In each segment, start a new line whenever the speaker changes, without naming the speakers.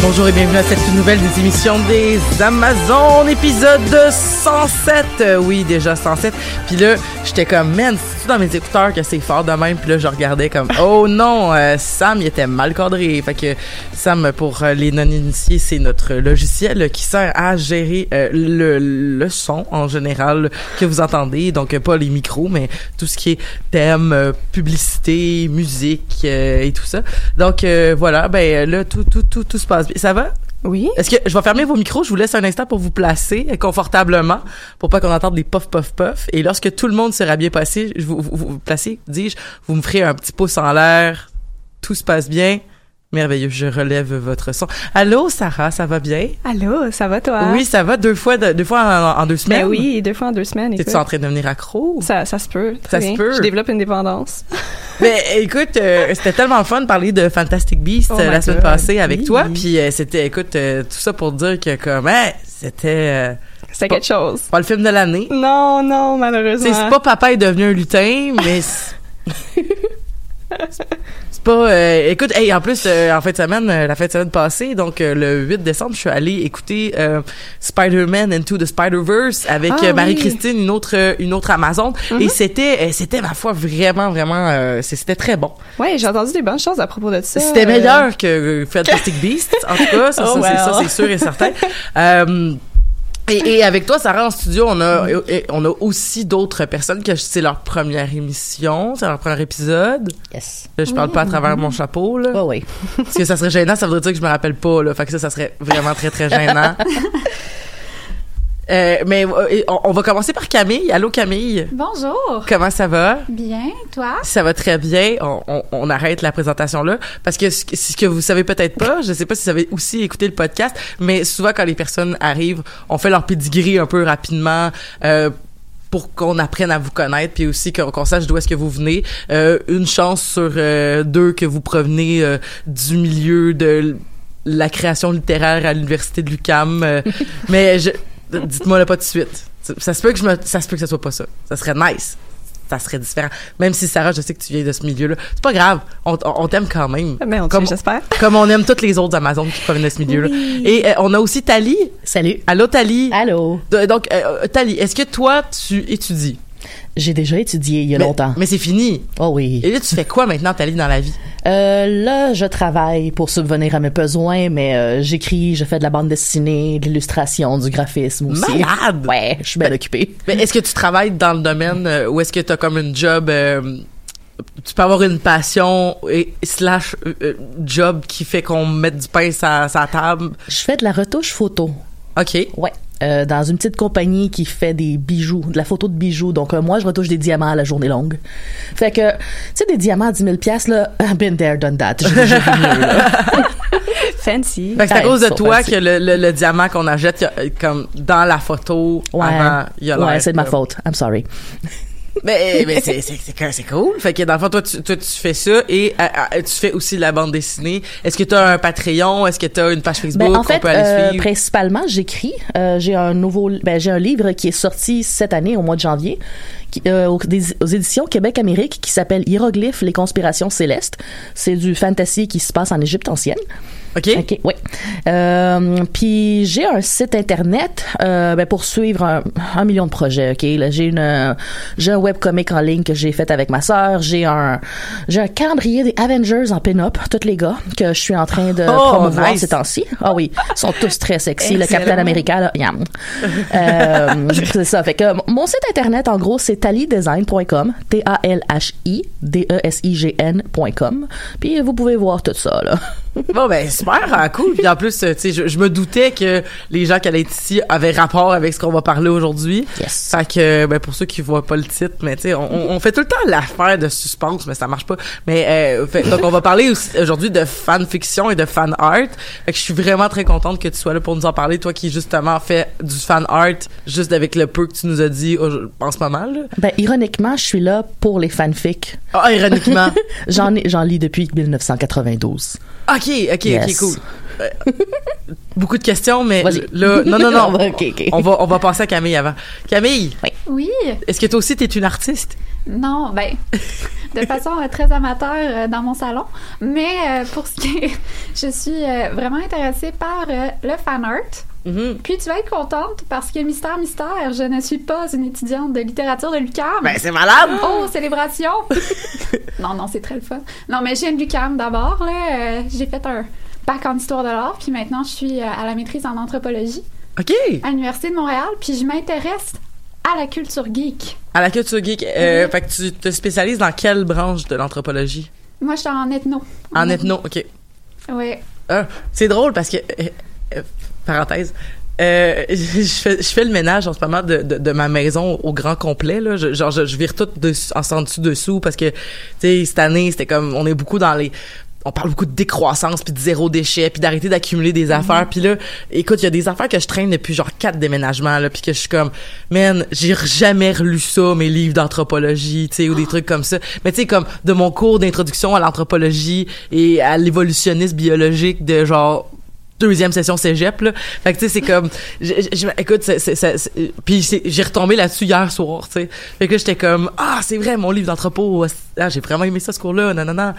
bonjour et bienvenue à cette nouvelle des émissions des Amazones, épisode 107. Euh, oui, déjà 107. Puis là, j'étais comme, man, dans mes écouteurs que c'est fort de même. Puis là, je regardais comme, oh non, euh, Sam, il était mal cadré. Fait que Sam, pour euh, les non-initiés, c'est notre logiciel qui sert à gérer euh, le, le son en général que vous entendez. Donc, euh, pas les micros, mais tout ce qui est thème, publicité, musique euh, et tout ça. Donc, euh, voilà, ben là, tout, tout, tout, tout se passe bien. Ça va?
Oui.
Est-ce que je vais fermer vos micros, je vous laisse un instant pour vous placer confortablement pour pas qu'on entende des puff puff puff et lorsque tout le monde sera bien passé, je vous, vous, vous placez, dis-je, vous me ferez un petit pouce en l'air. Tout se passe bien. Merveilleux, je relève votre son. Allô Sarah, ça va bien?
Allô, ça va toi?
Oui, ça va deux fois de- deux fois en, en deux semaines?
Ben oui, deux fois en deux semaines.
T'es-tu en train de devenir accro?
Ça, ça se peut.
Ça
très
se
bien.
peut.
Je développe une dépendance.
Mais écoute, euh, c'était tellement le fun de parler de Fantastic Beasts
Oh
euh, la semaine
God.
passée avec
Oui.
toi, puis euh, c'était écoute euh, tout ça pour dire que comme hein, c'était
C'est
pas-
quelque chose.
pas le film de l'année.
Non, non, malheureusement.
C'est pas papa est devenu un lutin, mais c'est pas. euh, écoute, hey, en plus, euh, en fin de semaine, euh, la fin de semaine passée, donc euh, le 8 décembre, je suis allée écouter euh, Spider-Man Into the Spider-Verse avec
Ah
euh,
oui.
Marie-Christine, une autre, une autre Amazon,
Mhm.
et c'était, c'était ma foi vraiment, vraiment, euh, c'était très bon.
Ouais, j'ai entendu des bonnes choses à propos de ça.
C'était meilleur que Fantastic Beasts, en tout cas, ça,
Oh,
ça, c'est sûr et certain. Et, et avec toi, Sarah, en studio, on a, on a aussi d'autres personnes que c'est leur première émission, c'est leur premier épisode.
Yes.
Je parle pas à travers mon chapeau, là.
Oh oui.
Parce que ça serait gênant, ça voudrait dire que je me rappelle pas, là. Fait que ça, ça serait vraiment très, très gênant. Euh, mais euh, on, on va commencer par Camille. Allô, Camille?
Bonjour.
Comment ça va?
Bien, toi?
Ça va très bien. On, on- on arrête la présentation là parce que ce, que- ce que vous savez peut-être pas, je sais pas si vous avez aussi écouté le podcast, mais souvent quand les personnes arrivent, on fait leur pedigree un peu rapidement. Euh, pour qu'on apprenne à vous connaître, puis aussi qu'on sache d'où est-ce que vous venez. Euh, une chance sur euh, deux que vous provenez euh, du milieu de la création littéraire à l'université de l'UCAM. mais je, dites-moi là pas tout de suite. Ça, se peut que je me, ça se peut que ça soit pas ça. Ça serait nice. Ça serait différent. Même si Sarah, je sais que tu viens de ce milieu-là. C'est pas grave. On, on- on t'aime quand même.
Mais on
Comme-
j'espère.
Comme on aime toutes les autres Amazones qui proviennent de ce milieu-là. Et euh, on a aussi Tali.
Salut.
Allô, Tali?
Allô.
Donc, euh, Tali, est-ce que toi, tu étudies?
J'ai déjà étudié il y a
Mais-
longtemps.
Mais c'est fini.
Oh oui.
Et là, tu fais quoi maintenant, Tali, dans la vie?
Euh, là, je travaille pour subvenir à mes besoins, mais euh, j'écris, je fais de la bande dessinée, de l'illustration, du graphisme aussi.
Malade!
Ouais, je suis bien occupée.
Mais est-ce que tu travailles dans le domaine euh, ou est-ce que tu as comme une job euh, tu peux avoir une passion et slash euh, job qui fait qu'on mette du pain sur sa table?
Je fais de la retouche photo.
OK.
Ouais. Euh, dans une petite compagnie qui fait des bijoux, de la photo de bijoux. Donc, euh, moi, je retouche des diamants à la journée longue. Fait que, tu sais, des diamants à 10 000 piastres, là, I've been there, done that. J'ai déjà vu mieux, là.
Fancy.
Fait que c'est à cause de toi
fancy.
que le, le, le diamant qu'on achète, il y a, comme dans la photo,
Ouais,
avant, il y a
ouais c'est de ma faute. I'm sorry.
Mais, mais c'est, c'est, c'est, cool. Fait que dans le fond, toi, tu, toi, tu fais ça et euh, euh, tu fais aussi de la bande dessinée. Est-ce que tu as un Patreon? Est-ce que tu as une page Facebook
Ben, en fait,
peut aller
euh,
suivre?
principalement, j'écris. Euh, j'ai un nouveau, ben, j'ai un livre qui est sorti cette année au mois de janvier, qui, euh, aux, des- aux éditions Québec Amérique, qui s'appelle Hiéroglyphes, les conspirations célestes. C'est du fantasy qui se passe en Égypte ancienne.
OK?
OK, oui. Euh, puis j'ai un site internet euh, ben, pour suivre un, un million de projets. OK, là j'ai une euh, j'ai un webcomic en ligne que j'ai fait avec ma sœur. J'ai un j'ai un calendrier des Avengers en pin-up, tous les gars que je suis en train de
Oh,
promouvoir
nice.
ces temps-ci. Ah oui, ils sont tous très sexy. Le. Capitaine America, là, yam. Euh, c'est ça. Fait que mon site internet, en gros, c'est talidesign.com, t a l h i d e s i g n.com. Puis vous pouvez voir tout ça là.
Bon, ben, super, ah, cool. Puis en plus, euh, tu sais, je, je me doutais que les gens qui allaient être ici avaient rapport avec ce qu'on va parler aujourd'hui.
Yes.
Fait que, ben, pour ceux qui voient pas le titre, mais tu sais, on, fait tout le temps l'affaire de suspense, mais ça marche pas. Mais, euh, fait- donc, on va parler aujourd'hui de fanfiction et de fan art. Fait que je suis vraiment très contente que tu sois là pour nous en parler, toi qui, justement, fait du fan art juste avec le peu que tu nous as dit en ce moment, là.
Ben, ironiquement, je suis là pour les fanfics.
Ah, ironiquement.
J'en ai, j'en lis depuis 1992.
OK, OK, OK,
Yes.
cool. Euh, beaucoup de questions, mais là, non, non, non. On va, on va passer à Camille avant. Camille,
Oui,
est-ce que toi aussi t'es une artiste?
non, ben, de façon euh, très amateur euh, dans mon salon, mais euh, pour ce qui est, je suis euh, vraiment intéressée par euh, le fan art.
Mhm.
Puis tu vas être contente parce que mystère, mystère, je ne suis pas une étudiante de littérature de l'UQAM.
Ben, c'est malade!
Oh, célébration! non, non, c'est très le fun. Non, mais j'ai une l'UQAM d'abord, là. euh, j'ai fait un bac en histoire de l'art, puis maintenant je suis euh, à la maîtrise en anthropologie
OK!
à l'Université de Montréal, puis je m'intéresse à la culture geek.
À la culture geek, euh, fait que tu te spécialises dans quelle branche de l'anthropologie?
Moi, je suis en ethno.
En ethno, OK.
Oui.
Ah, c'est drôle parce que, euh, parenthèse, euh, je, fais, je fais le ménage en ce moment de, de, de ma maison au grand complet. Là. Je, genre, je, je vire tout dessus, en dessous dessous parce que, tu sais, cette année, c'était comme, on est beaucoup dans les... On parle beaucoup de décroissance, puis de zéro déchet, puis d'arrêter d'accumuler des affaires. Puis là, écoute, il y a des affaires que je traîne depuis genre quatre déménagements, là, puis que je suis comme, man, j'ai jamais relu ça, mes livres d'anthropologie, tu sais, ou des trucs comme ça. Mais tu sais, comme de mon cours d'introduction à l'anthropologie et à l'évolutionnisme biologique de genre deuxième session cégep là fait que tu sais c'est comme je, écoute c'est puis j'ai retombé là-dessus hier soir tu sais fait que là, j'étais comme ah c'est vrai mon livre d'entrepôt ah, j'ai vraiment aimé ça ce cours-là non non non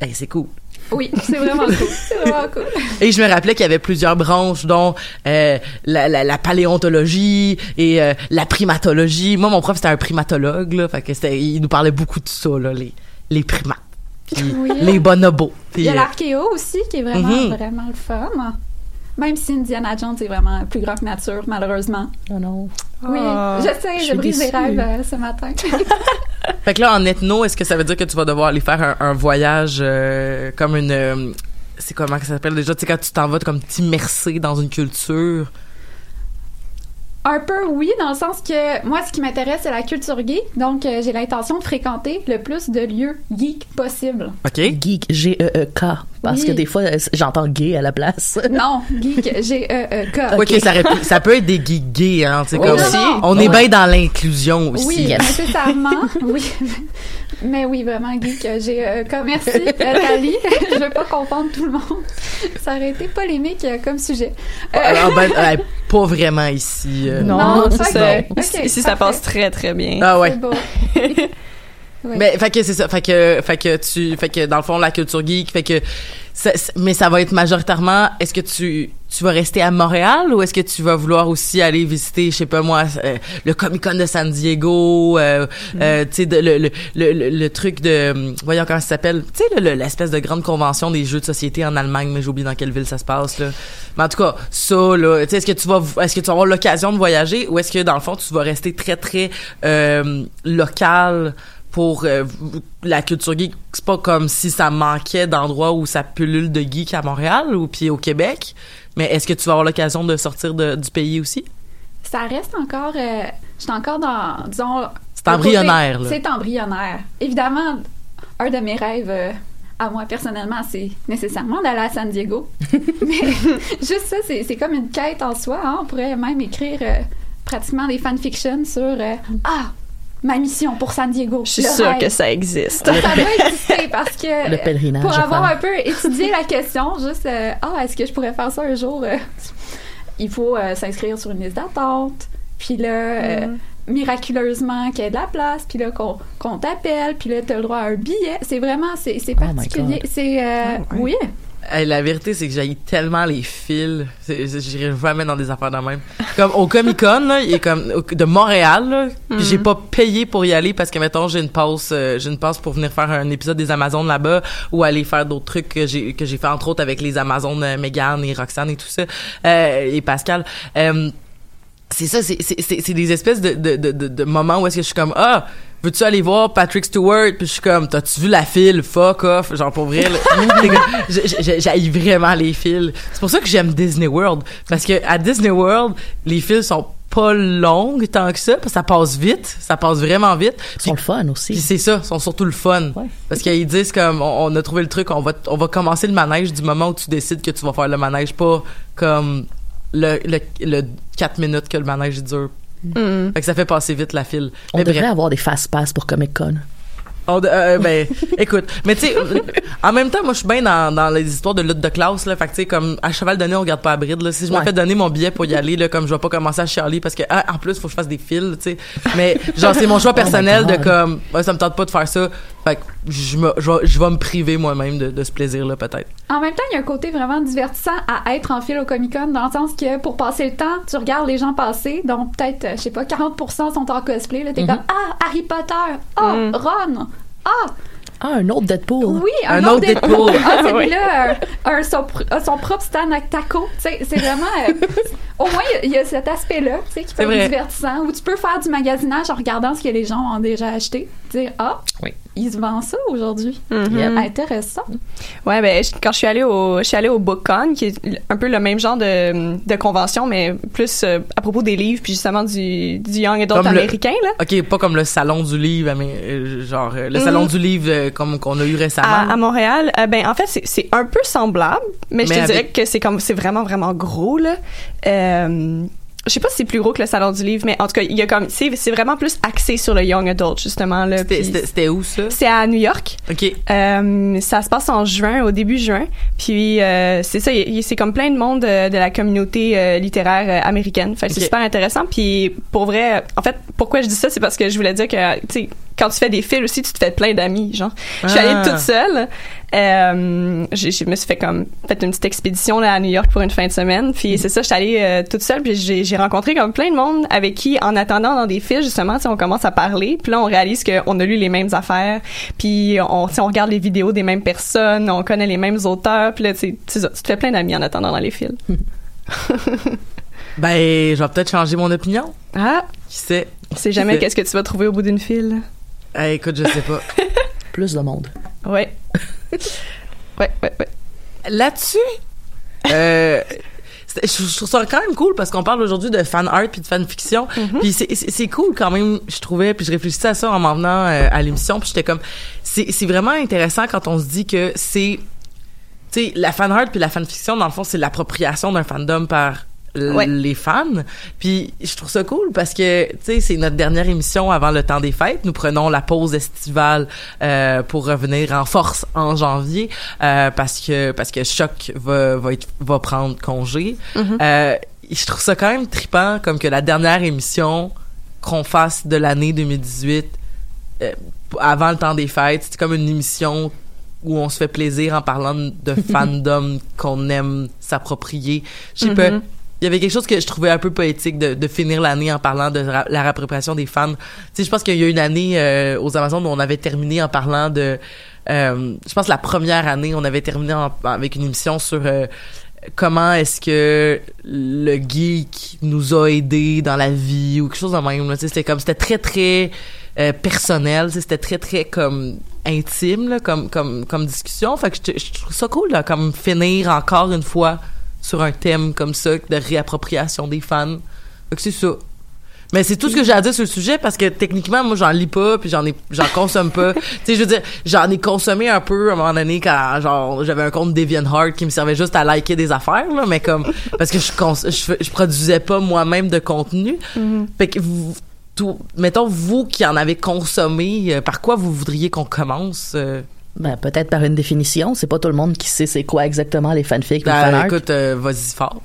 hey, c'est cool
Oui, c'est vraiment cool. C'est vraiment cool.
et je me rappelais qu'il y avait plusieurs branches, dont euh, la, la, la paléontologie et euh, la primatologie. Moi, mon prof, c'était un primatologue, là. Fait que il nous parlait beaucoup de ça, là, les, les primates. Puis
Oui.
les bonobos.
Il y a l'archéo aussi, qui est vraiment,
Mhm.
vraiment le fun. Même si Indiana Jones est vraiment plus grand que nature, malheureusement.
Oh non.
Oui,
Ah,
je sais,
je
brise
déçue.
rêves euh, ce matin.
Fait que là, en ethno, est-ce que ça veut dire que tu vas devoir aller faire un, un voyage euh, comme une... euh, c'est comment ça s'appelle déjà? Tu sais, quand tu t'en vas comme t'immerser dans une culture.
Un peu oui, dans le sens que moi, ce qui m'intéresse, c'est la culture geek. Donc, euh, j'ai l'intention de fréquenter le plus de lieux geeks possible.
OK?
Geek, G-E-E-K. Parce
Oui.
que des fois, euh, j'entends gay à la place.
Non, geek, G-E-E-K.
OK, ça, aurait pu- ça peut être des geeks gays, hein. tu sais,
Oui,
comme,
aussi.
On est bien dans l'inclusion aussi.
Oui,
Yes.
nécessairement. oui. Mais oui, vraiment, geek, euh, j'ai euh, comme merci, Tali. Je veux pas confondre tout le monde. Ça aurait été polémique euh, comme sujet. Euh,
Alors, ben, euh, pas vraiment ici. euh.
Non,
Non,
c'est ça. Ici, ça
parfait.
passe très, très bien.
Ah ouais. Mais fait que c'est ça, fait que fait que tu fait que dans le fond la culture geek, fait que ça- mais ça va être majoritairement est-ce que tu tu vas rester à Montréal ou est-ce que tu vas vouloir aussi aller visiter je sais pas moi euh, le Comic-Con de San Diego euh, euh, tu sais le, le, le, le, le truc de voyons comment ça s'appelle tu sais le- le- l'espèce de grande convention des jeux de société en Allemagne mais j'oublie dans quelle ville ça se passe là. Mais en tout cas ça là tu sais est-ce que tu vas est-ce que tu vas avoir l'occasion de voyager ou est-ce que dans le fond tu vas rester très très euh, local pour euh, la culture geek, c'est pas comme si ça manquait d'endroits où ça pullule de geek à Montréal ou puis au Québec, mais est-ce que tu vas avoir l'occasion de sortir de- du pays aussi?
Ça reste encore. euh, je suis encore dans. Disons.
C'est embryonnaire,
côté-
là.
C'est embryonnaire. Évidemment, un de mes rêves. euh, à moi personnellement, c'est nécessairement d'aller à San Diego. Mais juste ça, c'est comme une quête en soi. hein. On pourrait même écrire pratiquement des fanfictions sur euh, Ah, ma mission pour San Diego.
Je suis sûre
rêve.
que ça existe.
Ça doit exister parce que
Le pèlerinage
pour avoir un peu étudié la question, juste euh, ah est-ce que je pourrais faire ça un jour euh, Il faut euh, s'inscrire sur une liste d'attente, puis là euh, miraculeusement qu'il y ait de la place, puis là qu'on qu'on t'appelle, puis là t'as le droit à un billet. C'est vraiment c'est c'est
Oh
particulier. C'est euh,
Ah
oui.
La vérité, c'est que j'ai tellement les fils. J'irai jamais dans des affaires de même. Comme au Comic Con, là, il est comme au- de Montréal, là, puis j'ai pas payé pour y aller parce que mettons j'ai une passe, euh, j'ai une passe pour venir faire un épisode des Amazones là-bas ou aller faire d'autres trucs que j'ai que j'ai fait entre autres avec les Amazones euh, Megan et Roxane et tout ça euh, et Pascal. Euh, c'est ça, c'est c'est c'est c'est des espèces de de de, de moments où est-ce que je suis comme ah veux-tu aller voir Patrick Stewart? Puis je suis comme t'as-tu vu la file? Fuck off genre pour vrai là. C'est comme- j'ai- j'ai- j'haïs vraiment les files c'est pour ça que j'aime Disney World parce que à Disney World les files sont pas longues tant que ça parce que ça passe vite ça passe vraiment vite
Ils sont le fun aussi.
c'est ça, ils sont surtout le fun.
Ouais.
Parce qu'ils disent comme on, on a trouvé le truc, on va on va commencer le manège du moment où tu décides que tu vas faire le manège, pas comme le le, le 4 minutes que le manège dure.
Mm.
Fait que ça fait passer vite la file.
On
Mais
devrait
bref,
avoir des fast-pass pour Comic-Con.
on de- euh, ben écoute, mais tu sais en même temps moi je suis bien dans, dans les histoires de lutte de classe là, fait que tu sais comme à cheval donné on regarde pas à bride là, si je me
Ouais.
fais donner mon billet pour y aller là comme je vais pas commencer à chialer parce que ah, en plus faut que je fasse des fils, tu sais. Mais genre c'est mon choix
Oh
personnel de comme ouais, ça me tente pas de faire ça. Fait que je me je vais, je vais me priver moi-même de, de ce plaisir là peut-être.
En même temps, il y a un côté vraiment divertissant à être en file au Comic Con, dans le sens que pour passer le temps, tu regardes les gens passer, donc peut-être, euh, je sais pas, 40% sont en cosplay. Là, t'es comme Ah, Harry Potter! Ah,
Mm.
Ron! Ah,
Ah, un autre Deadpool.
oui, un,
Un
autre
autre
Deadpool!
Deadpool.
Ah, celui-là, un, un- son, son propre stand avec taco. Tu sais, c'est vraiment. euh, au moins, il y a- il y, a cet aspect-là, tu sais, qui peut
C'est
être
vrai.
divertissant, où tu peux faire du magasinage en regardant ce que les gens ont déjà acheté. Dire Ah,
Oui.
Il se vend ça aujourd'hui.
Mhm.
Yep.
Intéressant.
Ouais, ben je- quand je suis allée au je suis allée au BookCon qui est un peu le même genre de, de convention mais plus euh, à propos des livres puis justement du, du young adult
Comme le-
américain là.
OK, pas comme le salon du livre mais euh, genre euh, le salon
Mhm.
du livre euh, comme qu'on a eu récemment.
À, à Montréal, euh, ben en fait c'est c'est un peu semblable, mais je te dirais que c'est comme c'est vraiment vraiment gros là. Je sais pas si c'est plus gros que le salon du livre, mais en tout cas il y a comme c'est c'est vraiment plus axé sur le young adult justement là.
C'était où ça?
C'est à New York.
OK.
Euh, ça se passe en juin, au début juin. Puis euh, c'est ça, c'est comme plein de monde euh, de la communauté euh, littéraire euh, américaine. Fait que
Ok.
c'est super intéressant. Puis pour vrai, en fait, pourquoi je dis ça, c'est parce que je voulais dire que tu sais, quand tu fais des fils aussi, tu te fais plein d'amis. Genre, je suis
Ah.
allée toute seule. Euh, je me suis fait comme fait une petite expédition là à New York pour une fin de semaine. Puis c'est ça, je suis allée euh, toute seule. Puis j'ai rencontré comme plein de monde avec qui, en attendant dans des fils justement, on commence à parler. Puis là, on réalise qu'on a lu les mêmes affaires. Puis on, on regarde les vidéos des mêmes personnes, on connaît les mêmes auteurs. Puis là, tu te fais plein d'amis en attendant dans les fils.
Ben je vais peut-être changer mon opinion.
Ah,
Qui sait?
Tu sais jamais qu'est-ce que tu vas trouver au bout d'une file.
Eh, écoute, je sais pas.
Plus de monde.
Ouais. ouais, ouais, ouais.
Là-dessus, euh, je trouve ça quand même cool parce qu'on parle aujourd'hui de fan art puis de fan fiction. Puis c'est- cool quand même, je trouvais. Puis je réfléchissais à ça en m'en venant euh, à l'émission. Puis j'étais comme, c'est c'est vraiment intéressant quand on se dit que c'est, tu sais, la fan art puis la fan fiction dans le fond c'est l'appropriation d'un fandom par
Ouais.
les fans. Puis je trouve ça cool parce que tu sais c'est notre dernière émission avant le temps des fêtes. Nous prenons la pause estivale euh, pour revenir en force en janvier euh, parce que parce que choc va va être va prendre congé. Euh, je trouve ça quand même trippant comme que la dernière émission qu'on fasse de l'année 2018 euh, avant le temps des fêtes, c'est comme une émission où on se fait plaisir en parlant de fandom qu'on aime s'approprier. Je sais pas. Il y avait quelque chose que je trouvais un peu poétique de, de finir l'année en parlant de la réappropriation des fans. Tu sais, je pense qu'il y a une année euh, aux Amazones où on avait terminé en parlant de... euh, je pense la première année, on avait terminé en- avec une émission sur... euh, comment est-ce que le geek nous a aidés dans la vie ou quelque chose de même c'était comme c'était très très euh, personnel c'était très très comme intime là, comme comme comme discussion fait que je, je trouve ça cool là, comme finir encore une fois sur un thème comme ça de réappropriation des fans. Fait que c'est ça. Mais c'est tout ce que j'ai à dire sur le sujet parce que techniquement moi j'en lis pas puis j'en ai j'en consomme pas. Tu sais je veux dire j'en ai consommé un peu à un moment donné quand genre j'avais un compte DeviantArt qui me servait juste à liker des affaires là mais comme parce que je cons- je, fais- je produisais pas moi-même de contenu. Fait que vous tout, mettons vous qui en avez consommé euh, par quoi vous voudriez qu'on commence euh?
Ben, peut-être par une définition. C'est pas tout le monde qui sait c'est quoi exactement les fanfics, les
Ben,
fanarts.
écoute euh, vas-y fort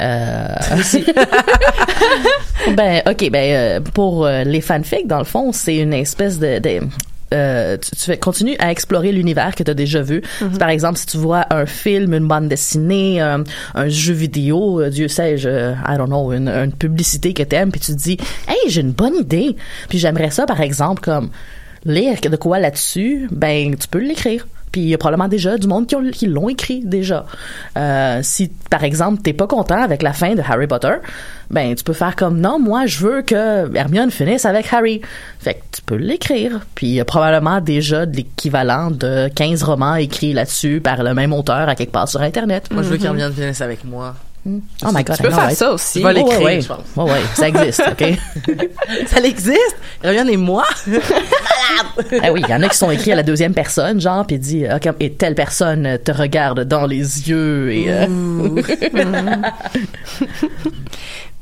Euh, ben, ok, ben, euh, pour euh, les fanfics, dans le fond, c'est une espèce de, de euh, tu, continues à explorer l'univers que tu as déjà vu. Par exemple, si tu vois un film, une bande dessinée, un, un jeu vidéo, euh, Dieu sait, je, I don't know, une, une publicité que t'aimes, puis tu te dis, hey, j'ai une bonne idée, puis j'aimerais ça, par exemple, comme lire de quoi là-dessus, ben, tu peux l'écrire. Puis il y a probablement déjà du monde qui, ont- qui l'ont écrit déjà. Euh, si par exemple t'es pas content avec la fin de Harry Potter, ben tu peux faire comme non, moi je veux que Hermione finisse avec Harry. Fait que tu peux l'écrire. Puis il y a probablement déjà de l'équivalent de 15 romans écrits là-dessus par le même auteur à quelque part sur internet.
moi je veux qu'Hermione finisse avec moi
Oh my god,
Tu peux faire ça aussi.
Tu vas l'écrire,
Ouais, ouais,
je pense.
ouais, ça existe, ok?
ça existe? Hermione et moi
Ah oui, il y en a qui sont écrits à la deuxième personne, genre, puis dit, ok, et telle personne te regarde dans les yeux et. euh,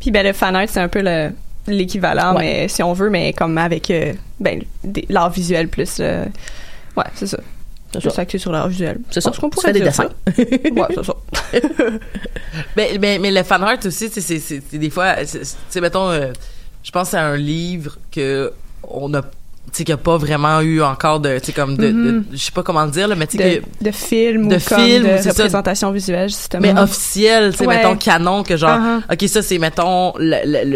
Puis ben le fan art c'est un peu le l'équivalent
Ouais.
mais si on veut mais comme avec euh, ben des- l'art visuel plus euh, ouais c'est ça
Ça.
axé sur l'art visuel
C'est
Je
ça.
qu'on pourrait
des dessins.
ouais c'est ça
mais, mais, mais le fan art aussi, c'est, des fois, c'est, tu sais, mettons, euh, je pense à un livre que on a, tu sais, qu'il n'y a pas vraiment eu encore de, tu sais, comme de, de- je sais pas comment dire, là, mais tu sais,
de, de film
de
ou comme
film,
de
ça.
représentation visuelle justement
mais officiel, tu sais,
Ouais.
mettons canon, que genre,
Uh-huh.
ok, ça c'est, mettons,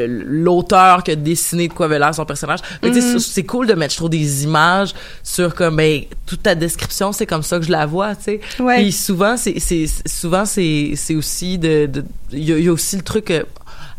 l'auteur qui a dessiné de quoi avait l'air son personnage. Mais tu sais,
Mhm.
c'est- cool de mettre, je trouve, des images sur comme, ben, toute ta description, c'est comme ça que je la vois, tu sais.
Ouais.
Puis souvent, c'est, souvent, c'est, c'est aussi de, il y, y a aussi le truc, euh,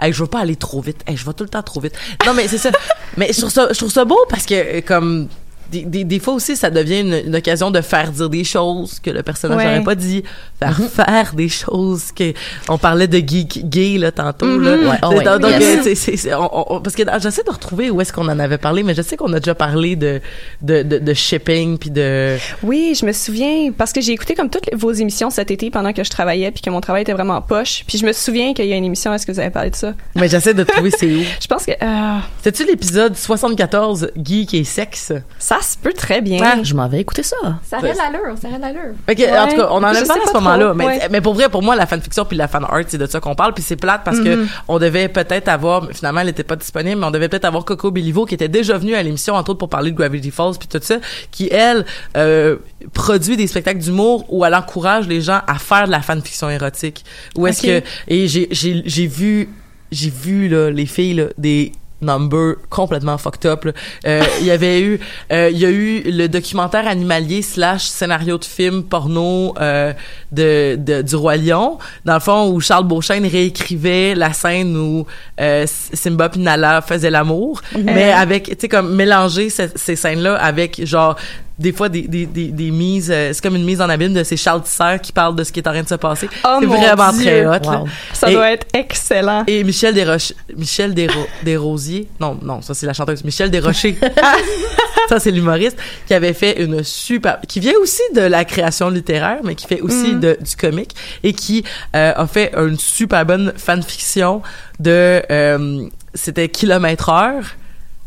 Hey, je veux pas aller trop vite. Hey, je vais tout le temps trop vite. Non, mais c'est ça. mais je trouve ça, je trouve ça beau parce que, euh, comme, des, des, des fois aussi, ça devient une, une occasion de faire dire des choses que le personnage
Ouais.
n'aurait pas dit. Faire faire des choses que, on parlait de geek gay, là, tantôt, là.
Ouais, oh
C'est-
ouais,
donc,
yes.
euh, c'est- c'est- c'est- on- on- parce que j'essaie de retrouver où est-ce qu'on en avait parlé, mais je sais qu'on a déjà parlé de, de, de, de shipping puis de,
Oui, je me souviens parce que j'ai écouté comme toutes les- vos émissions cet été pendant que je travaillais puis que mon travail était vraiment en poche. Puis je me souviens qu'il y a une émission. Est-ce que vous avez parlé de ça?
Mais j'essaie de trouver c'est où.
Je pense que euh,
C'était-tu l'épisode 74, geek et sexe?
ça se peut très bien.
Ah,
Je m'en vais écouter ça.
Ça aurait l'allure, ça aurait l'allure.
Ok, en tout cas, on en a parlé à ce
pas
moment-là, mais,
ouais.
mais pour vrai, pour moi, la fanfiction puis la fan art, c'est de ça qu'on parle, puis c'est plate parce que on devait peut-être avoir, finalement, elle était pas disponible, mais on devait peut-être avoir Coco Béliveau qui était déjà venue à l'émission, entre autres pour parler de Gravity Falls puis tout ça, qui elle euh, produit des spectacles d'humour où elle encourage les gens à faire de la fanfiction érotique. Où est-ce que et j'ai j'ai j'ai vu j'ai vu là les filles là, des numbers complètement fucked up. là. Euh, Il y avait eu, euh, il y a eu le documentaire animalier slash scénario de film porno euh, de, de du roi lion, dans le fond où Charles Beauchesne réécrivait la scène où euh, Simba puis Nala faisaient l'amour, mais avec, tu sais comme mélanger ce- ces scènes-là avec genre des fois des, des, des, des mises euh, c'est comme une mise en abîme de ces Charles Tisser qui parlent de ce qui est en train de se passer
Oh
c'est vraiment
Dieu.
très hot.
Wow.
Ça
Et-
doit être excellent.
et Michel Desroches, Michel Desro- Desrosiers, non, non, ça c'est la chanteuse, Michel Desrochers, ça c'est l'humoriste, qui avait fait une super, qui vient aussi de la création littéraire, mais qui fait aussi de, du comique, et qui euh, a fait une super bonne fanfiction de, euh, c'était Kilomètre Heure,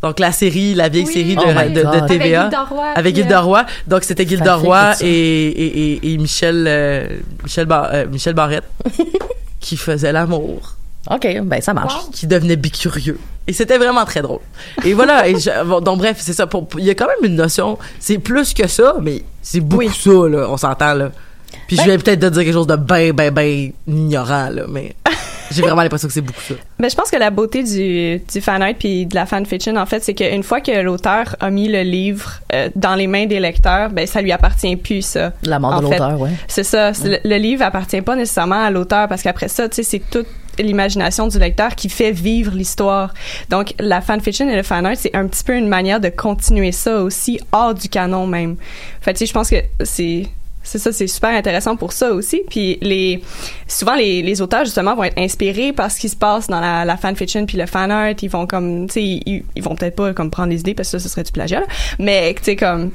donc la série, la vieille
Oui.
série de,
Oh
de, de. TVA.
Avec Gilda Roy.
Donc, c'était Gilda Roy et, et, et, et Michel, euh, Michel, Bar- euh, Michel Barrette qui faisait l'amour.
OK, ben ça marche.
qui devenait bicurieux. Et c'était vraiment très drôle. Et voilà, et je- bon, donc bref, c'est ça. pour- Il y a quand même une notion, c'est plus que ça, mais c'est beaucoup ça, là, on s'entend, là. Puis je viens peut-être de dire quelque chose de ben, ben, ben ignorant, là, mais j'ai vraiment l'impression que c'est beaucoup ça.
Ben, je pense que la beauté du, du fan art puis de la fanfiction, en fait, c'est qu'une fois que l'auteur a mis le livre euh, dans les mains des lecteurs, ben, ça lui appartient plus, ça.
La mort de l'auteur, ouais.
C'est ça. Le, le livre appartient pas nécessairement à l'auteur parce qu'après ça, tu sais, c'est toute l'imagination du lecteur qui fait vivre l'histoire. Donc, la fanfiction et le fan art, c'est un petit peu une manière de continuer ça aussi hors du canon même. Fait tu sais, je pense que c'est c'est ça, c'est super intéressant pour ça aussi. Puis les, souvent les, les auteurs justement vont être inspirés par ce qui se passe dans la, la fanfiction puis le fan art. Ils vont comme, tu sais, ils, ils vont peut-être pas comme prendre les idées parce que ça, ce serait du plagiat. là. Mais tu sais comme,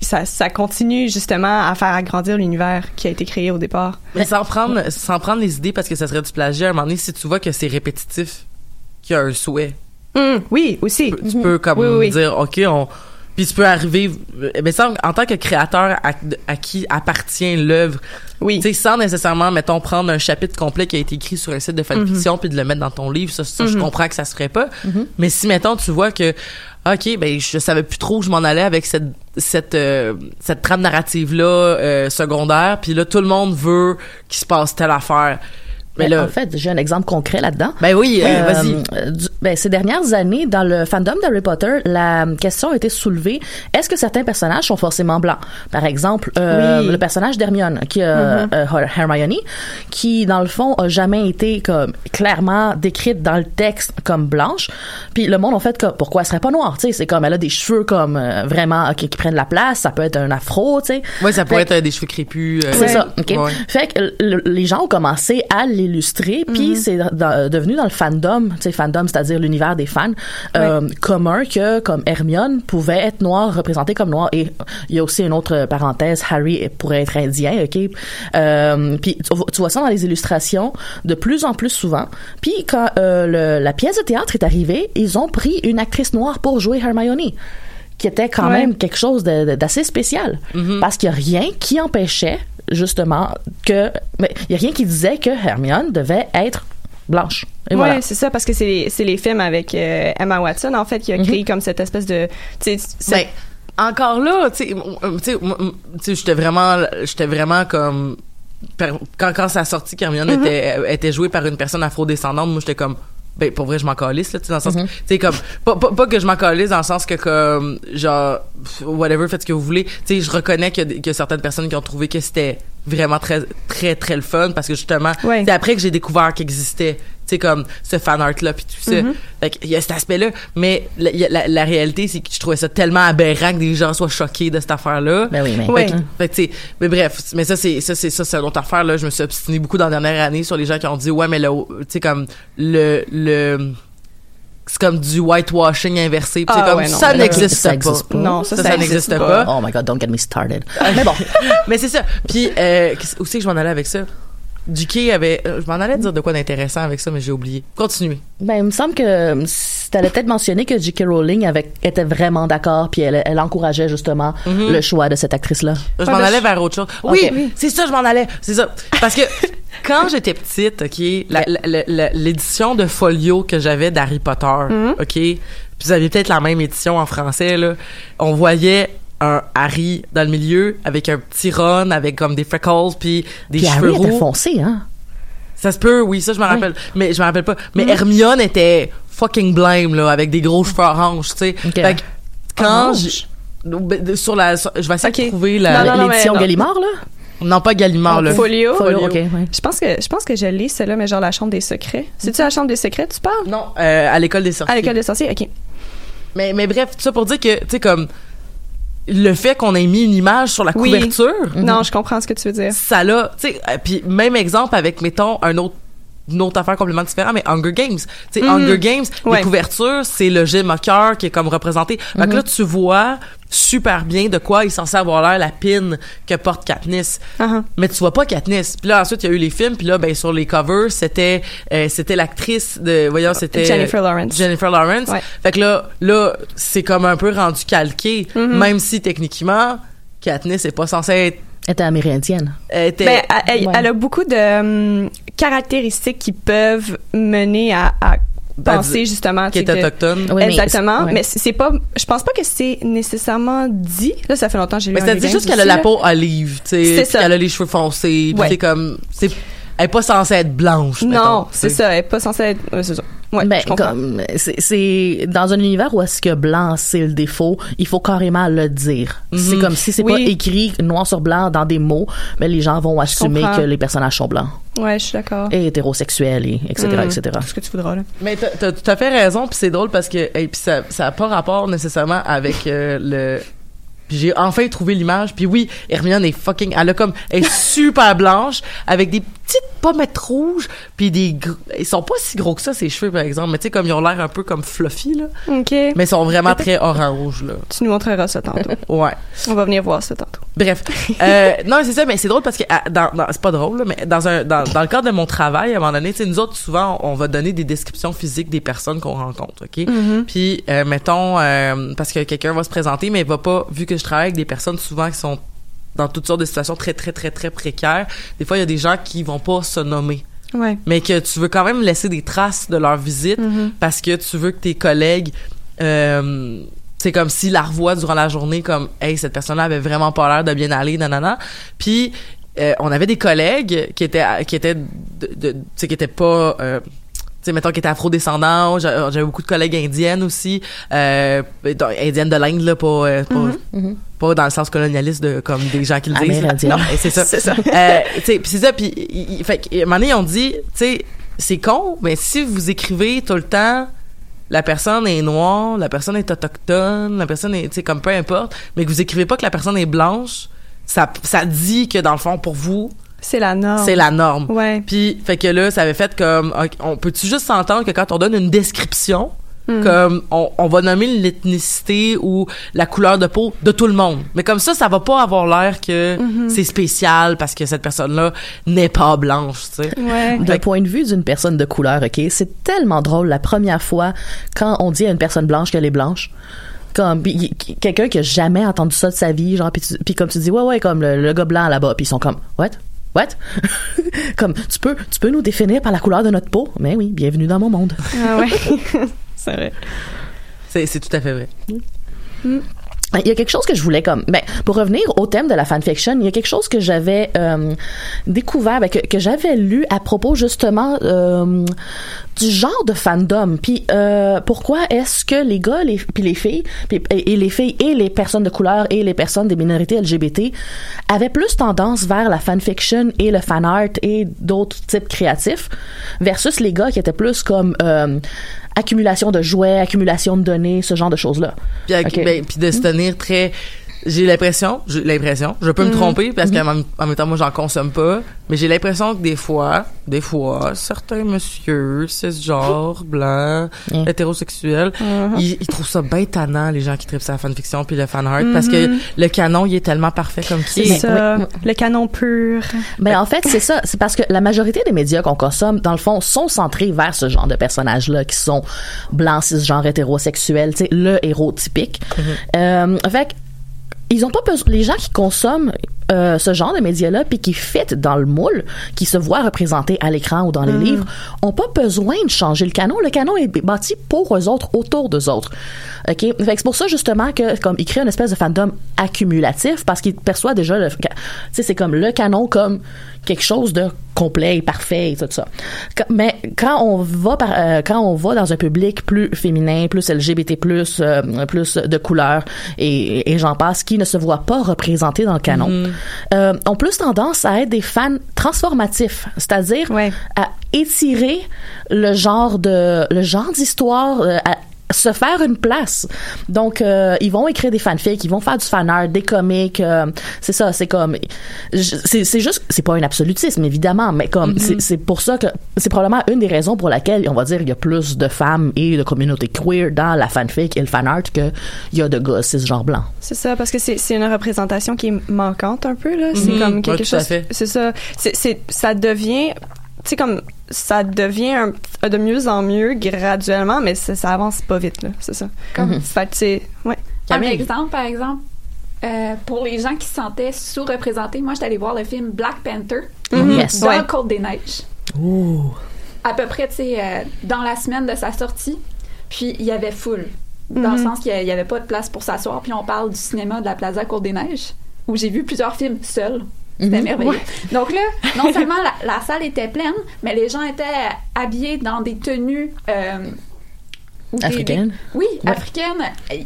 ça, ça continue justement à faire agrandir l'univers qui a été créé au départ.
Mais sans prendre, sans prendre les idées parce que ça serait du plagiat, à un moment donné, si tu vois que c'est répétitif, qu'il y a un souhait,
Hum, oui, aussi.
tu peux comme
Oui, oui, oui.
dire, OK, on... Puis tu peux arriver... Mais ça, en tant que créateur à, à qui appartient l'œuvre,
Oui.
tu sais, sans nécessairement, mettons, prendre un chapitre complet qui a été écrit sur un site de fanfiction puis de le mettre dans ton livre, ça, ça, je comprends que ça se ferait pas. Mais si, mettons, tu vois que, OK, ben, je savais plus trop où je m'en allais avec cette, cette, euh, cette trame narrative-là euh, secondaire, puis là, tout le monde veut qu'il se passe telle affaire. Mais là,
en fait, j'ai un exemple concret là-dedans.
ben oui, euh,
Euh,
vas-y.
du- ben, ces dernières années, dans le fandom d'Harry Potter, la question a été soulevée est-ce que certains personnages sont forcément blancs? Par exemple, euh,
Oui.
le personnage d'Hermione, qui euh, euh, Hermione, qui dans le fond a jamais été comme clairement décrite dans le texte comme blanche. Puis le monde en fait comme pourquoi elle serait pas noire Tu sais, c'est comme elle a des cheveux comme vraiment qui, qui prennent la place. Ça peut être un afro, tu sais.
Ouais, ça
Fait que-
être des cheveux crépus.
c'est ça, ok.
ouais.
Fait que le- les gens ont commencé à l'illustrer, puis c'est dans- devenu dans le fandom, tu sais, fandom, c'est-à-dire l'univers des fans, euh, commun que comme Hermione pouvait être noire, représentée comme noire. Et il y a aussi une autre parenthèse, Harry pourrait être indien, ok? Euh, puis tu, vois- ça dans les illustrations de plus en plus souvent. Puis quand euh, le- la pièce de théâtre est arrivée, ils ont pris une actrice noire pour jouer Hermione qui était quand
Ouais.
même quelque chose d'assez spécial. Parce qu'il n'y a rien qui empêchait, justement, que... Mais il n'y a rien qui disait que Hermione devait être blanche. Voilà.
c'est ça, parce que c'est c'est les films avec euh, Emma Watson, en fait, qui a créé comme cette espèce de...
Ben, encore là, tu sais, j'étais vraiment, j'étais vraiment comme quand quand ça a sorti qu'Hermione
Mm-hmm.
était était jouée par une personne afrodescendante, moi j'étais comme ben pour vrai je m'en calisse là, tu sais dans le sens, que- tu sais comme pas, pas, pas que je m'en calisse dans le sens que comme genre whatever faites ce que vous voulez, tu sais je reconnais que que certaines personnes qui ont trouvé que c'était vraiment très très très le fun parce que justement
Ouais.
c'est après que j'ai découvert qu'il existait tu sais comme ce fan art là puis tout ça. Fait que il y a cet aspect là mais la, y la, la réalité c'est que je trouvais ça tellement aberrant que des gens soient choqués de cette affaire là
Ben oui, mais...
Ouais.
fait mais bref, mais ça c'est ça c'est ça c'est une autre affaire là. Je me suis obstiné beaucoup dans la dernière année sur les gens qui ont dit ouais mais là, tu sais comme le le c'est comme du whitewashing inversé.
Ah,
c'est comme
ouais, non,
ça n'existe pas.
Non, ça,
ça,
ça
ça
existe
n'existe
pas.
pas.
Oh my God, don't get me started. Mais bon,
Mais c'est ça. Puis euh, où c'est que je m'en allais avec ça? Duquet avait euh, je m'en allais dire de quoi d'intéressant avec ça mais j'ai oublié. Continuez.
ben, il me semble que tu allais peut-être mentionner que J.K. Rowling avait, était vraiment d'accord, puis elle, elle encourageait justement le choix de cette actrice-là.
Je
Ouais,
m'en allais
je-
vers autre chose. Oui, c'est ça, je m'en allais. C'est ça. Parce que quand j'étais petite, OK, l'édition de folio que j'avais d'Harry Potter,
Mm-hmm.
OK, puis vous aviez peut-être la même édition en français, là, on voyait un Harry dans le milieu avec un petit Ron avec comme des freckles puis des
Puis
cheveux
Harry était
roux.
foncé, hein?
Ça se peut, oui, ça je me rappelle. Mais je me rappelle pas. Mais Hermione était fucking blême là avec des gros cheveux orange, tu sais.
Ok.
Fait que quand
Orange?
ben, sur la sur- je vais essayer
Ok.
de trouver la
L'édition. Gallimard, là?
Non pas Gallimard là.
Folio.
Folio, ok, ouais.
Je pense que je pense que je lis celle-là, mais genre la chambre des secrets. C'est-tu la chambre des secrets, tu parles?
Non, euh, à l'école des sorciers.
À l'école des sorciers, ok.
Mais, mais bref, tout ça pour dire que, tu sais, comme, le fait qu'on ait mis une image sur la
Oui.
couverture,
Non, je comprends ce que tu veux dire.
ça l'a, tu sais, euh, puis même exemple avec, mettons, un autre une autre affaire complètement différente, mais Hunger Games. Tu sais, Hunger Games,
Ouais.
les couvertures, c'est le gym à cœur qui est comme représenté. Fait que là, tu vois super bien de quoi il est censé avoir l'air la pin que porte Katniss.
Uh-huh.
Mais tu vois pas Katniss. Puis là, ensuite, il y a eu les films. Puis là, ben, sur les covers, c'était euh, c'était l'actrice de... Voyons, c'était...
Jennifer Lawrence.
Jennifer Lawrence.
Ouais.
Fait que là, là c'est comme un peu rendu calqué,
Mm-hmm.
même si techniquement, Katniss est pas censée être
Elle était amérindienne.
Elle était.
Ben, elle, elle-
Ouais.
elle a beaucoup de hum, caractéristiques qui peuvent mener à, à penser justement
qui est
que-
autochtone.
Oui, mais-
Exactement,
ouais.
mais c'est pas. Je pense pas que c'est nécessairement dit. Là, ça fait longtemps que j'ai lu.
Mais c'est
livre
juste qu'elle a la peau olive, tu sais,
ça.
qu'elle a les cheveux foncés,
Ouais.
c'est comme c'est elle est pas censée être blanche.
Non, c'est ça. Elle est pas censée être. ouais, c'est ça. Ouais,
ben, comme, c'est, c'est dans un univers où est-ce que blanc c'est le défaut, il faut carrément le dire. C'est comme si c'est pas
Mhm. Oui.
écrit noir sur blanc dans des mots, mais les gens vont assumer que les personnages sont blancs
Ouais, je suis d'accord.
et hétérosexuels et etc
Mm.
etc.
Ce que tu voudras là.
Mais t'as- t'as tout à fait raison, puis c'est drôle parce que et puis ça ça a pas rapport nécessairement avec euh, le puis j'ai enfin trouvé l'image. Puis oui, Hermione est fucking. Elle a comme, elle est super blanche avec des petites pommettes rouges. Puis des, gr- ils sont pas si gros que ça ses cheveux par exemple, mais tu sais comme ils ont l'air un peu comme fluffy là,
Ok.
mais ils sont vraiment très orange là.
Tu nous montreras ça tantôt.
Ouais.
On va venir voir ça tantôt.
Bref, euh, non c'est ça, mais c'est drôle parce que ah, dans, dans- c'est pas drôle, là, mais dans un dans, dans le cadre de mon travail, à un moment donné, tu sais, nous autres souvent on va donner des descriptions physiques des personnes qu'on rencontre, ok? Puis euh, mettons euh, parce que quelqu'un va se présenter, mais il va pas vu que je travaille avec des personnes souvent qui sont dans toutes sortes de situations très très très très précaires. Des fois il y a des gens qui vont pas se nommer
Ouais.
mais que tu veux quand même laisser des traces de leur visite
Mm-hmm.
parce que tu veux que tes collègues euh, c'est comme s'ils la revoient durant la journée comme hey cette personne-là avait vraiment pas l'air de bien aller nanana puis euh, on avait des collègues qui étaient qui étaient de, de- qui étaient pas euh, sais, mettons, qui étaient afro-descendants. J'a- J'avais beaucoup de collègues indiennes aussi. Euh, indiennes de l'Inde, là, pas, euh, pas,
Mm-hmm.
pas dans le sens colonialiste de, comme des gens qui le disent. Non, c'est ça.
C'est ça.
Euh, puis c'est ça, puis fait qu'à un moment donné, on dit, tu sais, c'est con, mais si vous écrivez tout le temps la personne est noire, la personne est autochtone, la personne est, tu sais, comme peu importe, mais que vous écrivez pas que la personne est blanche, ça, ça dit que dans le fond, pour vous,
C'est la norme.
c'est la norme.
Ouais.
Puis, fait que là, ça avait fait comme, on peut-tu juste s'entendre que quand on donne une description,
Hmm.
comme on, on va nommer l'ethnicité ou la couleur de peau de tout le monde. Mais comme ça, ça va pas avoir l'air que
Mm-hmm.
c'est spécial parce que cette personne-là n'est pas blanche, tu sais.
Ouais.
D'un point de vue d'une personne de couleur, ok, c'est tellement drôle la première fois quand on dit à une personne blanche qu'elle est blanche. Comme quelqu'un qui a jamais entendu ça de sa vie, genre puis comme tu dis ouais ouais comme le, le gars blanc là-bas, puis ils sont comme what? What? Comme tu peux tu peux nous définir par la couleur de notre peau, mais oui, bienvenue dans mon monde.
Ah ouais. c'est vrai.
C'est, c'est tout à fait vrai.
Il y a quelque chose que je voulais comme ben pour revenir au thème de la fanfiction, il y a quelque chose que j'avais euh, découvert ben, que, j'avais lu à propos justement euh, du genre de fandom. Puis euh, pourquoi est-ce que les gars les puis les filles puis, et, et les filles et les personnes de couleur et les personnes des minorités LGBT avaient plus tendance vers la fanfiction et le fan art et d'autres types créatifs versus les gars qui étaient plus comme euh, accumulation de jouets, accumulation de données, ce genre de choses là.
Puis, ben, de se tenir très j'ai l'impression, j'ai l'impression, je peux me tromper parce qu'en même, en même temps moi j'en consomme pas, mais j'ai l'impression que des fois, des fois, certains monsieur, cisgenres, blancs,
Mm.
hétérosexuels, ils, ils trouvent ça bien tannant les gens qui tripent sur la fanfiction puis le fan art parce que le canon il est tellement parfait comme qui
C'est
est.
ça.
oui.
Le canon pur.
Ben en fait, c'est ça. C'est parce que la majorité des médias qu'on consomme, dans le fond, sont centrés vers ce genre de personnages-là qui sont blancs, cisgenres, hétérosexuels, tu sais, le héros typique. Euh, fait que, ils ont pas besoin. Les gens qui consomment euh, ce genre de médias-là, puis qui fit dans le moule, qui se voient représentés à l'écran ou dans les livres, ont pas besoin de changer le canon. Le canon est bâti pour eux autres, autour d'eux autres. Ok, fait que c'est pour ça justement que comme il crée une espèce de fandom accumulatif parce qu'il perçoit déjà le, tu sais, c'est comme le canon comme quelque chose de complet et parfait et tout ça. Mais quand on va par, euh, quand on va dans un public plus féminin, plus LGBT+, euh, plus de couleurs et, et j'en passe, qui ne se voient pas représentés dans le canon, euh, ont plus tendance à être des fans transformatifs, c'est-à-dire
Ouais.
à étirer le genre de le genre d'histoire à se faire une place. Donc euh, ils vont écrire des fanfics, ils vont faire du fan art, des comics, euh, c'est ça, c'est comme c'est c'est juste c'est pas un absolutisme évidemment, mais comme c'est c'est pour ça que c'est probablement une des raisons pour laquelle on va dire il y a plus de femmes et de communautés queer dans la fanfic et le fan art que il y a de gars cisgenres blancs.
C'est ça, parce que c'est c'est une représentation qui est manquante un peu, là. C'est
Mhm.
comme
Ouais,
quelque
tout à
chose.
fait.
C'est ça. C'est, c'est, ça devient, tu sais, comme, ça devient un- de mieux en mieux graduellement, mais ça, ça avance pas vite, là. C'est ça.
Comme,
Fait c'est, ouais.
un exemple, par exemple, euh, pour les gens qui se sentaient sous-représentés, moi, j'étais allée voir le film Black Panther
Yes.
dans
Ouais.
Côte des Neiges.
Ouh.
À peu près, tu sais, euh, dans la semaine de sa sortie. Puis, il y avait full. Dans le sens qu'il n'y avait pas de place pour s'asseoir. Puis, on parle du cinéma de la Plaza Côte des Neiges, où j'ai vu plusieurs films seuls. C'était merveilleux. Donc là, non seulement la, la salle était pleine, mais les gens étaient habillés dans des tenues... euh,
Africaines?
oui,
Ouais.
africaines.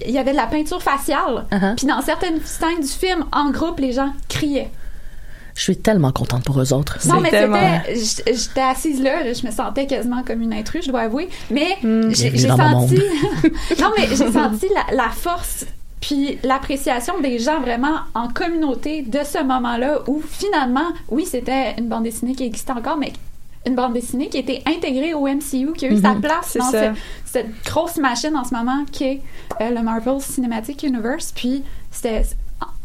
Il y avait de la peinture faciale.
Uh-huh.
Puis dans certaines scènes du film, en groupe, les gens criaient.
Je suis tellement contente pour eux autres.
Non, mais
tellement-
c'était. J'étais assise là, je me sentais quasiment comme une intruse, je dois avouer. Mais j'ai
Bienvenue
j'ai senti. non, mais j'ai senti la, la force puis l'appréciation des gens vraiment en communauté de ce moment-là où finalement, oui, c'était une bande dessinée qui existait encore, mais une bande dessinée qui était intégrée au MCU, qui a eu sa place
C'est
dans ce- cette grosse machine en ce moment qui est euh, le Marvel Cinematic Universe. Puis c'était.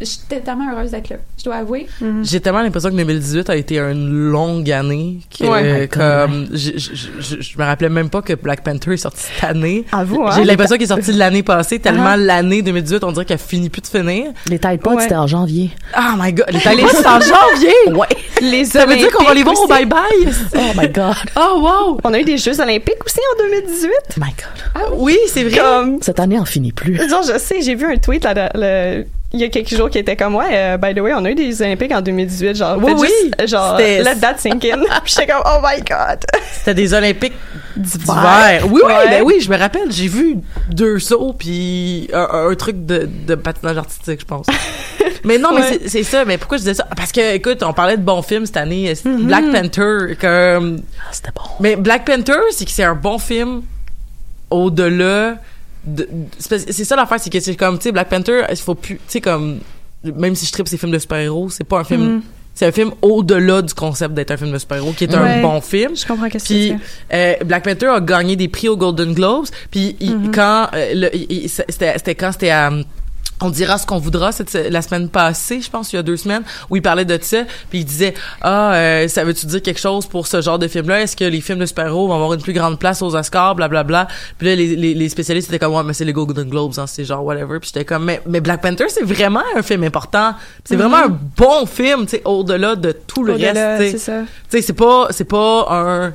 J'étais tellement heureuse d'être là, je dois avouer.
J'ai tellement l'impression que 2018 a été une longue année que
Ouais.
comme je, je, je, je me rappelais même pas que Black Panther est sorti cette année.
Hein?
J'ai l'impression qu'il est sorti l'année passée tellement
Ah.
l'année 2018 on dirait qu'elle finit plus de finir.
Les Tide Pods,
Ouais.
c'était en janvier.
Oh my god, les Thaïlandais c'est en janvier?
Ouais.
Les
Ça veut dire qu'on va les voir au
Olympiques
bye
aussi.
bye.
Oh my God.
Oh wow.
On a eu des Jeux olympiques aussi en 2018.
My God.
Oui, c'est vrai.
Comme,
Cette année en finit plus.
Genre, je sais, j'ai vu un tweet là, le- il y a quelques jours qui était comme ouais, euh, by the way, on a eu des Olympiques en 2018, genre,
Oui, oui.
juste, genre, let that sink in. J'étais comme oh my god.
C'était des Olympiques
D'hiver.
Oui, oui,
Ouais.
ben oui, je me rappelle. J'ai vu deux sauts puis un, un truc de, de patinage artistique, je pense. mais non, mais
Ouais.
c'est- c'est ça. Mais pourquoi je disais ça? Parce que, écoute, on parlait de bons films cette année.
Mm-hmm.
Black Panther, comme...
Ah, c'était bon.
Mais Black Panther, c'est que c'est un bon film au-delà C'est ça l'affaire, c'est que c'est comme, tu sais, Black Panther, il faut plus... Tu sais, comme... Même si je tripe ces films de super-héros, c'est pas un film...
Mm.
C'est un film au-delà du concept d'être un film de super-héros, qui est
Ouais.
un bon film.
Je comprends qu'est-ce que
Puis
c'est.
euh, Black Panther a gagné des prix aux Golden Globes. Puis
Mm-hmm.
quand euh, c'était quand c'était à on dira ce qu'on voudra cette la semaine passée, je pense il y a deux semaines où il parlait de ça, puis il disait ah euh, ça veut-tu dire quelque chose pour ce genre de film là Est-ce que les films de super-héros vont avoir une plus grande place aux Oscars? Blablabla. Puis là les, les, les spécialistes étaient comme ouais mais c'est les Golden Globes hein, c'est genre whatever. Puis j'étais comme mais, mais Black Panther c'est vraiment un film important. C'est vraiment un bon film, tu sais au-delà de tout le
Mm-hmm. Au-delà,
reste. Tu sais,
c'est
pas, c'est pas un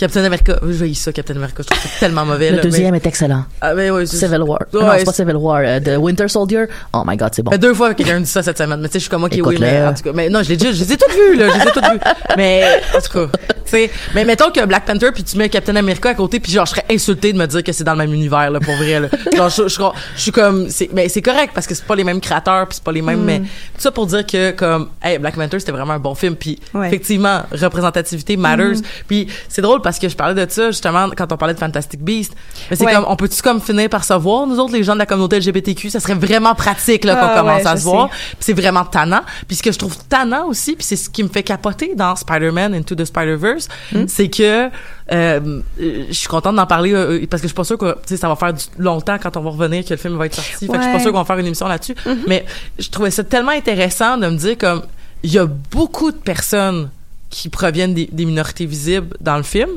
Captain America. Je vais ça, Captain America. Je trouve ça tellement mauvais.
Le
là,
deuxième
mais-
est excellent.
Ah, mais ouais, c'est-
Civil War.
Ouais,
non, c'est pas Civil War. The Winter Soldier. Oh my God, c'est bon.
Mais deux fois que quelqu'un dit ça cette semaine. Mais tu sais, je suis comme, ok, oui,
Écoute-le.
mais en tout cas, mais non, je l'ai déjà, je les ai toutes vues, là, je les ai toutes vues. Mais, en tout cas, sais, mais mettons que Black Panther puis tu mets Captain America à côté puis genre, je serais insultée de me dire que c'est dans le même univers, là, pour vrai, là. Genre, je, je, je suis comme, c'est, mais c'est correct parce que c'est pas les mêmes créateurs puis c'est pas les mêmes, mais tout ça pour dire que, comme, hey, Black Panther, c'était vraiment un bon film puis
Ouais.
effectivement, représentativité matters. Puis c'est drôle parce que je parlais de ça, justement, quand on parlait de Fantastic Beast. Mais c'est
Ouais.
comme, on peut-tu comme finir par se voir, nous autres, les gens de la communauté LGBTQ, ça serait vraiment pratique, là, qu'on
Ah,
commence
ouais,
à se voir. Puis c'est vraiment tannant. Puis ce que je trouve tannant aussi, puis c'est ce qui me fait capoter dans Spider-Man Into the Spider-Verse, C'est que euh, euh, je suis contente d'en parler euh, parce que je suis pas sûre que ça va faire du, longtemps quand on va revenir que le film va être sorti. Fait que je suis pas
Ouais.
sûre qu'on va faire une émission là-dessus.
Mm-hmm.
Mais je trouvais ça tellement intéressant de me dire comme il y a beaucoup de personnes qui proviennent des, des minorités visibles dans le film.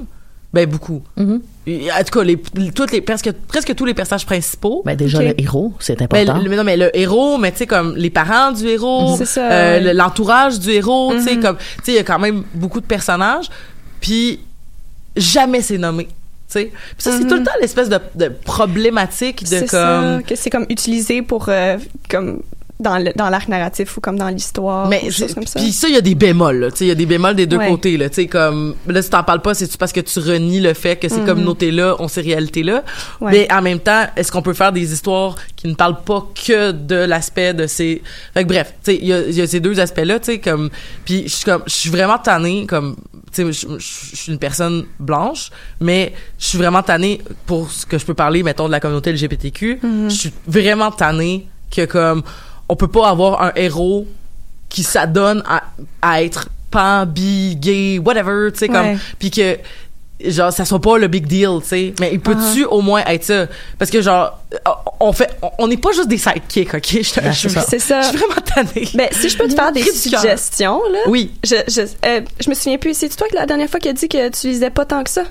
Ben beaucoup.
Mhm.
En tout cas, les, toutes les presque presque tous les personnages principaux.
Ben, déjà, le héros, c'est
Ben,
important.
le, mais non, mais le héros, mais tu sais, comme les parents du héros, euh,
ouais.
le- l'entourage du héros, tu sais,
Mhm.
comme, tu sais, il y a quand même beaucoup de personnages, puis jamais c'est nommé. Puis ça, c'est
Mhm.
tout le temps l'espèce de, de problématique de
C'est
comme...
c'est comme utilisé pour euh, comme dans le- dans l'arc narratif ou comme dans l'histoire
Mais puis ça il y a des bémols là, tu sais il y a des bémols des deux
Ouais.
côtés là, tu sais comme là si t'en parles pas c'est parce que tu renies le fait que ces
Mhm.
communautés là ont ces réalités là,
Ouais.
mais en même temps est-ce qu'on peut faire des histoires qui ne parlent pas que de l'aspect de ces fait que bref, tu sais il y a, il y a ces deux aspects là, tu sais comme puis je suis comme je suis vraiment tannée comme tu sais je, suis une personne blanche mais je suis vraiment tannée pour ce que je peux parler mettons de la communauté LGBTQ,
Mhm.
je suis vraiment tannée que comme on peut pas avoir un héros qui s'adonne à, à être pan, bi, gay, whatever, tu sais, comme, puis que, genre, ça soit pas le big deal, tu sais. Mais il peut-tu au moins être ça? Parce que, genre, on fait, on- n'est pas juste des sidekicks, ok? Je,
Ouais,
je-
c'est ça.
Je suis vraiment tannée.
Ben, si je peux te faire des suggestions, là.
Oui.
Je, je, euh, je me souviens plus. C'est toi que la dernière fois qui a dit que tu lisais pas tant que ça?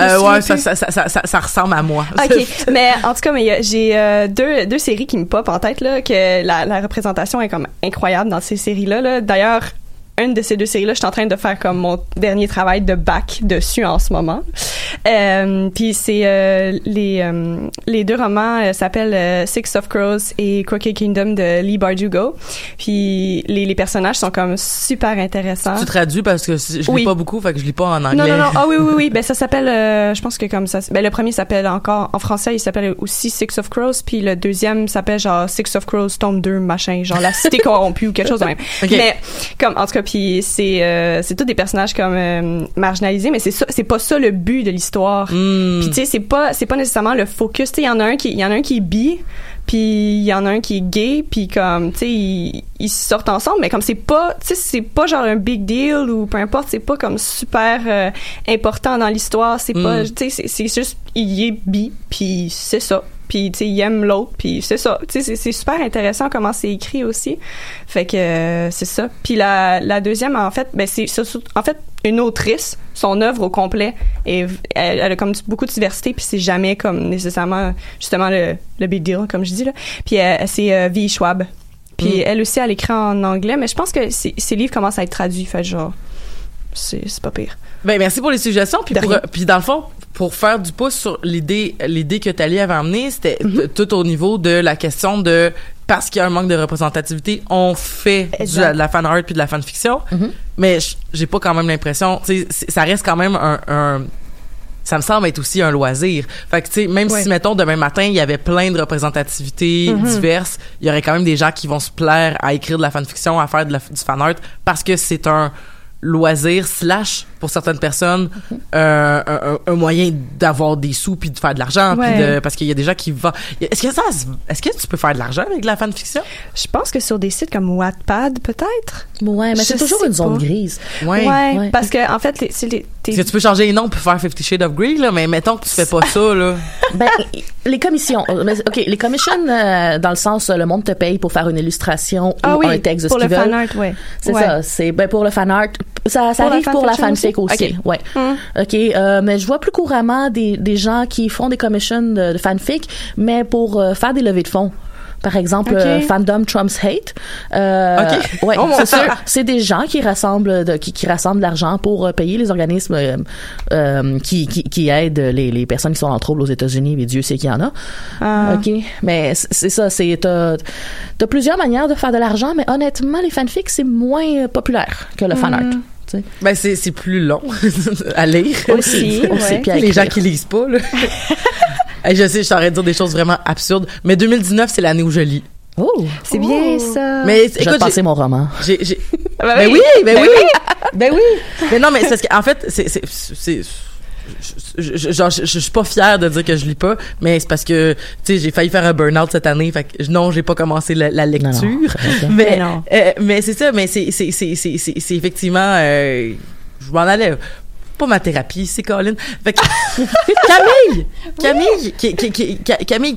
Euh, ouais, ça, ça, ça, ça, ressemble à moi.
OK, mais en tout cas, mais a- j'ai euh, deux, deux séries qui me popent en tête, là, que la, la représentation est comme incroyable dans ces séries-là. Là. D'ailleurs, une de ces deux séries-là, je suis en train de faire comme mon dernier travail de bac dessus en ce moment. Euh, puis c'est euh, les euh, les deux romans s'appellent Six of Crows et Crooked Kingdom de Lee Bardugo. Puis les, les personnages sont comme super intéressants.
Tu traduis parce que je lis
Oui.
pas beaucoup, fait que je lis pas en anglais.
Non, non, non. Ah oui, oui, oui. Ben, ça s'appelle, je pense que comme ça. Ben, le premier s'appelle encore, en français, il s'appelle aussi Six of Crows, puis le deuxième s'appelle genre Six of Crows, tome 2, machin, genre la cité corrompue ou quelque chose de même. Mais, comme, en tout cas, puis c'est, euh, c'est tous des personnages comme, euh, marginalisés, mais c'est ça, c'est pas ça le but de l'histoire.
Hmm.
Puis tu sais, c'est pas, c'est pas nécessairement le focus. Tu sais, il y en a un qui, il y en a un qui est bi, puis il y en a un qui est gay, puis comme, tu sais, ils, ils sortent ensemble, mais comme c'est pas, tu sais, c'est pas genre un big deal ou peu importe, c'est pas comme super euh, important dans l'histoire. C'est pas,
Mm.
tu sais, c'est- c'est juste, il est bi, puis c'est ça. Puis tu sais, il aime l'autre, puis c'est ça. Tu sais, c'est- super intéressant comment c'est écrit aussi. Fait que euh, c'est ça. Puis la, la deuxième, en fait, ben c'est en fait une autrice, son œuvre au complet, et elle, elle a comme beaucoup de diversité, puis c'est jamais comme nécessairement justement le, le big deal, comme je dis là. Puis euh, c'est euh, V. Schwab. Puis
Mm.
elle aussi, elle écrit en anglais, mais je pense que ses livres commencent à être traduits, fait genre c'est pas pire.
Ben merci pour les suggestions puis pour, puis dans le fond pour faire du pouce sur l'idée l'idée que Thalie avait amenée c'était
Mhm.
tout au niveau de la question de parce qu'il y a un manque de représentativité on fait du- de la fan art puis de la fanfiction
Mhm.
mais j- j'ai pas quand même l'impression ça reste quand même un, un ça me semble être aussi un loisir. Fait que, tu sais, même
Ouais.
si, mettons, demain matin, il y avait plein de représentativités
Mhm.
diverses, il y aurait quand même des gens qui vont se plaire à écrire de la fanfiction, à faire de la, du fan art, parce que c'est un loisir slash, pour certaines personnes, euh, un, moyen d'avoir des sous puis de faire de l'argent. puis
Ouais.
de- parce qu'il y a des gens qui vont... Est-ce que, ça, est-ce que tu peux faire de l'argent avec de la fanfiction?
Je pense que sur des sites comme Wattpad, peut-être.
Ouais, mais c'est toujours une zone
pas.
grise.
Ouais.
Ouais,
Ouais.
parce que en fait, les, c'est les, t'es-
Parce que tu peux changer les noms pour faire Fifty Shades of Grey, là, mais mettons que tu fais pas ça, là.
Ben, les commissions. euh, mais, OK, les commissions, euh, dans le sens, le monde te paye pour faire une illustration
ah
ou
oui,
un texte de
pour
ce
le fan art, ouais.
C'est
Ouais.
ça. C'est ben pour le fan art. Ça, ça
Pour
arrive pour la
fanfiction
aussi. Ouais.
Hum.
Ok. euh, mais je vois plus couramment des, des gens qui font des commissions de, de fanfic, mais pour euh, faire des levées de fonds. Par exemple, euh, Fandom Trump's Hate. Euh,
Ok.
Ouais,
Oh
c'est des gens qui rassemblent, de, qui, qui rassemblent de l'argent pour euh, payer les organismes qui, qui, qui aident les, les personnes qui sont en trouble aux États-Unis. Mais Dieu sait qu'il y en a.
Ah.
OK. Mais c'est ça, c'est t'as plusieurs manières de faire de l'argent, mais honnêtement, les fanfics, c'est moins populaire que le fan art.
Mm.
Tu sais.
Ben, c'est, c'est plus long à lire.
Aussi,
Aussi, puis
les gens qui lisent pas, là. Je sais, je t'arrête de dire des choses vraiment absurdes, mais 2019, c'est l'année où je lis.
Oh!
C'est bien ça.
Mais
Je vais
écoute, j'ai-
mon roman.
j'ai, j'ai-
Ben
ben
oui.
oui, ben oui, ben oui. Mais non, mais c'est parce que, en fait, c'est, c'est, c'est, je, je, genre, je, je suis pas fière de dire que je lis pas, mais c'est parce que, tu sais, j'ai failli faire un burn-out cette année, fait que non, j'ai pas commencé la, la
Non, non,
lecture. mais,
Mais non.
euh, mais c'est ça, mais c'est, c'est, c'est, c'est, c'est, c'est effectivement, euh, je m'en allais. Pas ma thérapie, c'est Colin. Fait que, Camille! Camille! qui- qui- qui- Ca- Camille,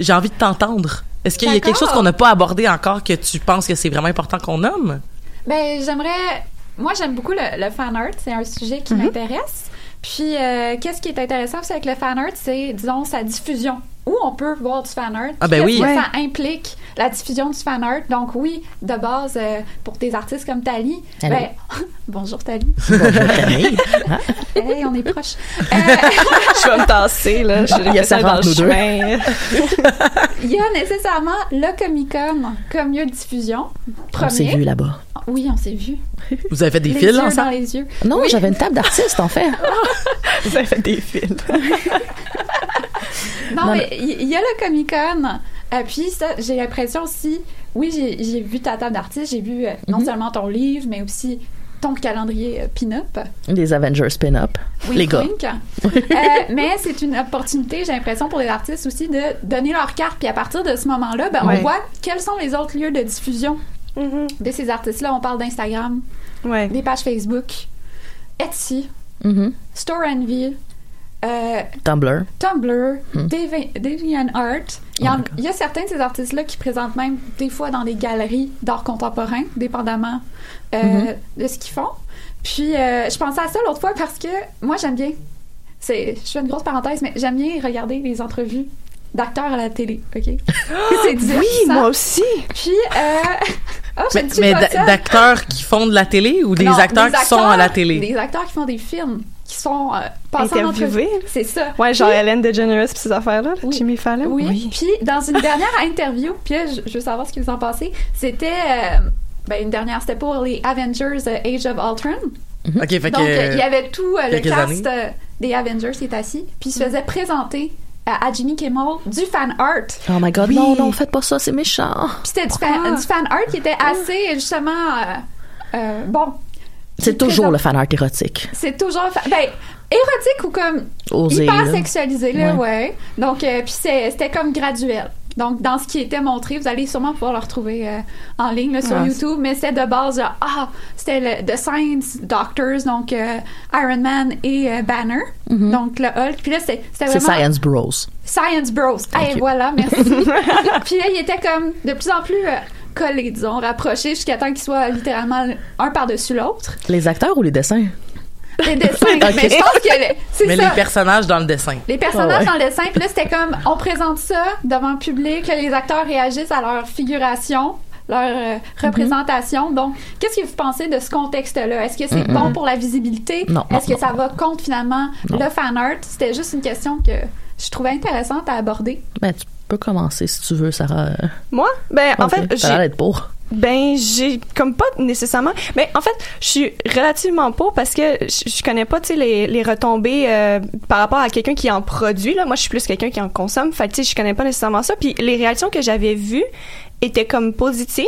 j'ai envie de t'entendre. Est-ce qu'il y a quelque chose qu'on n'a pas abordé encore que tu penses que c'est vraiment important qu'on nomme?
Ben, j'aimerais. Moi, j'aime beaucoup le, le fan art. C'est un sujet qui m'intéresse. Puis, euh, qu'est-ce qui est intéressant aussi avec le fan art, c'est, disons, sa diffusion. Où on peut voir du fan art.
Ah, ben oui.
que
Ouais.
ça implique, la diffusion du fan art. Donc, oui, de base, euh, pour des artistes comme Tali. Ben, bonjour Tali.
Bonjour, Camille.
hey, on est proches. Euh,
je vais me tasser là. Je
Il y a ça
dans le chemin.
Il y a nécessairement le Comic Con comme lieu de diffusion.
On s'est vu là-bas.
Oui, on s'est vu.
Vous avez fait des
les
fils
yeux
ensemble?
dans les yeux.
Non,
Oui.
j'avais une table d'artiste, en fait.
Vous avez fait des films.
Non,
Non,
mais il y a le Comic Con. Euh, puis ça, j'ai l'impression aussi. Oui, j'ai j'ai vu ta table d'artiste. J'ai vu euh, non
Mhm.
seulement ton livre, mais aussi ton calendrier euh, pin-up.
Les Avengers spin-up.
Wink,
Les gars.
wink. Euh, mais c'est une opportunité, j'ai l'impression, pour les artistes aussi de donner leur carte. Puis à partir de ce moment-là, ben,
Ouais.
on voit quels sont les autres lieux de diffusion de ces artistes-là. On parle d'Instagram,
Ouais.
des pages Facebook, Etsy,
Mhm.
Store Envy, euh,
Tumblr.
Tumblr,
Hmm.
Devi- DeviantArt. Il y,
Oh
en- il y a certains de ces artistes-là qui présentent même des fois dans des galeries d'art contemporain, dépendamment euh,
Mhm.
de ce qu'ils font. Puis, euh, je pensais à ça l'autre fois parce que moi, j'aime bien c'est, je fais une grosse parenthèse, mais j'aime bien regarder les entrevues d'acteurs à la télé, ok? c'est.
Oui, moi aussi.
Puis, oh,
Mais, mais d'acteurs qui font de la télé ou des
Non,
acteurs qui sont à la télé?
Des acteurs qui font des films, sont euh, passés en
Interviewés.
entrevue. C'est ça.
Ouais, genre
Puis-
Ellen DeGeneres pis ces affaires-là,
Oui.
Jimmy Fallon.
Oui. Puis dans une dernière interview, puis là, je, je veux savoir ce que vous en pensez. C'était euh, ben, une dernière, c'était pour les Avengers euh, Age of Ultron.
Ok, fait
Donc
que.
euh, il y avait tout euh, le cast euh, des Avengers qui est assis, puis il se faisait présenter à, à Jimmy Kimmel du fan art.
Oh my god,
Oui.
non, non, faites pas ça, c'est méchant.
Puis c'était du, fan- du fan art qui était assez justement euh, euh, bon.
C'est toujours le fan art érotique.
C'est toujours ben érotique ou comme
Osé,
hyper
là.
sexualisé là,
Ouais.
ouais. Donc euh, puis c'était comme graduel. Donc dans ce qui était montré, vous allez sûrement pouvoir le retrouver euh, en ligne là, sur YouTube, mais c'était de base là, ah, c'était le The Science Doctors donc euh, Iron Man et Banner. Donc le Hulk. Puis là c'était
Mm-hmm.
Vraiment
Science Bros.
Science Bros. Hey,
Ok.
voilà, merci. puis là, il était comme de plus en plus collés, disons, rapprochés jusqu'à temps qu'ils soient littéralement un par-dessus l'autre.
Les acteurs ou les dessins?
Les dessins, mais je pense que le-
Mais
ça.
les personnages dans le dessin.
Les personnages
ouais.
dans le dessin, puis là, c'était comme, on présente ça devant le public, là, les acteurs réagissent à leur figuration, leur euh,
Mm-hmm.
représentation. Donc, qu'est-ce que vous pensez de ce contexte-là? Est-ce que c'est
Mm-mm.
bon pour la visibilité?
Non, non,
Est-ce que
non.
ça va contre, finalement,
Non.
le fan art? C'était juste une question que je trouvais intéressante à aborder.
Ben, tu peux commencer si tu veux, Sarah.
Moi? Ben, en fait, j'ai
pour.
Ben, j'ai comme pas nécessairement. Mais en fait, je suis relativement pour parce que je, connais pas, tu sais, les, les retombées euh, par rapport à quelqu'un qui en produit. Là, moi, je suis plus quelqu'un qui en consomme. Fait que, tu sais, je connais pas nécessairement ça. Puis les réactions que j'avais vues étaient comme positives.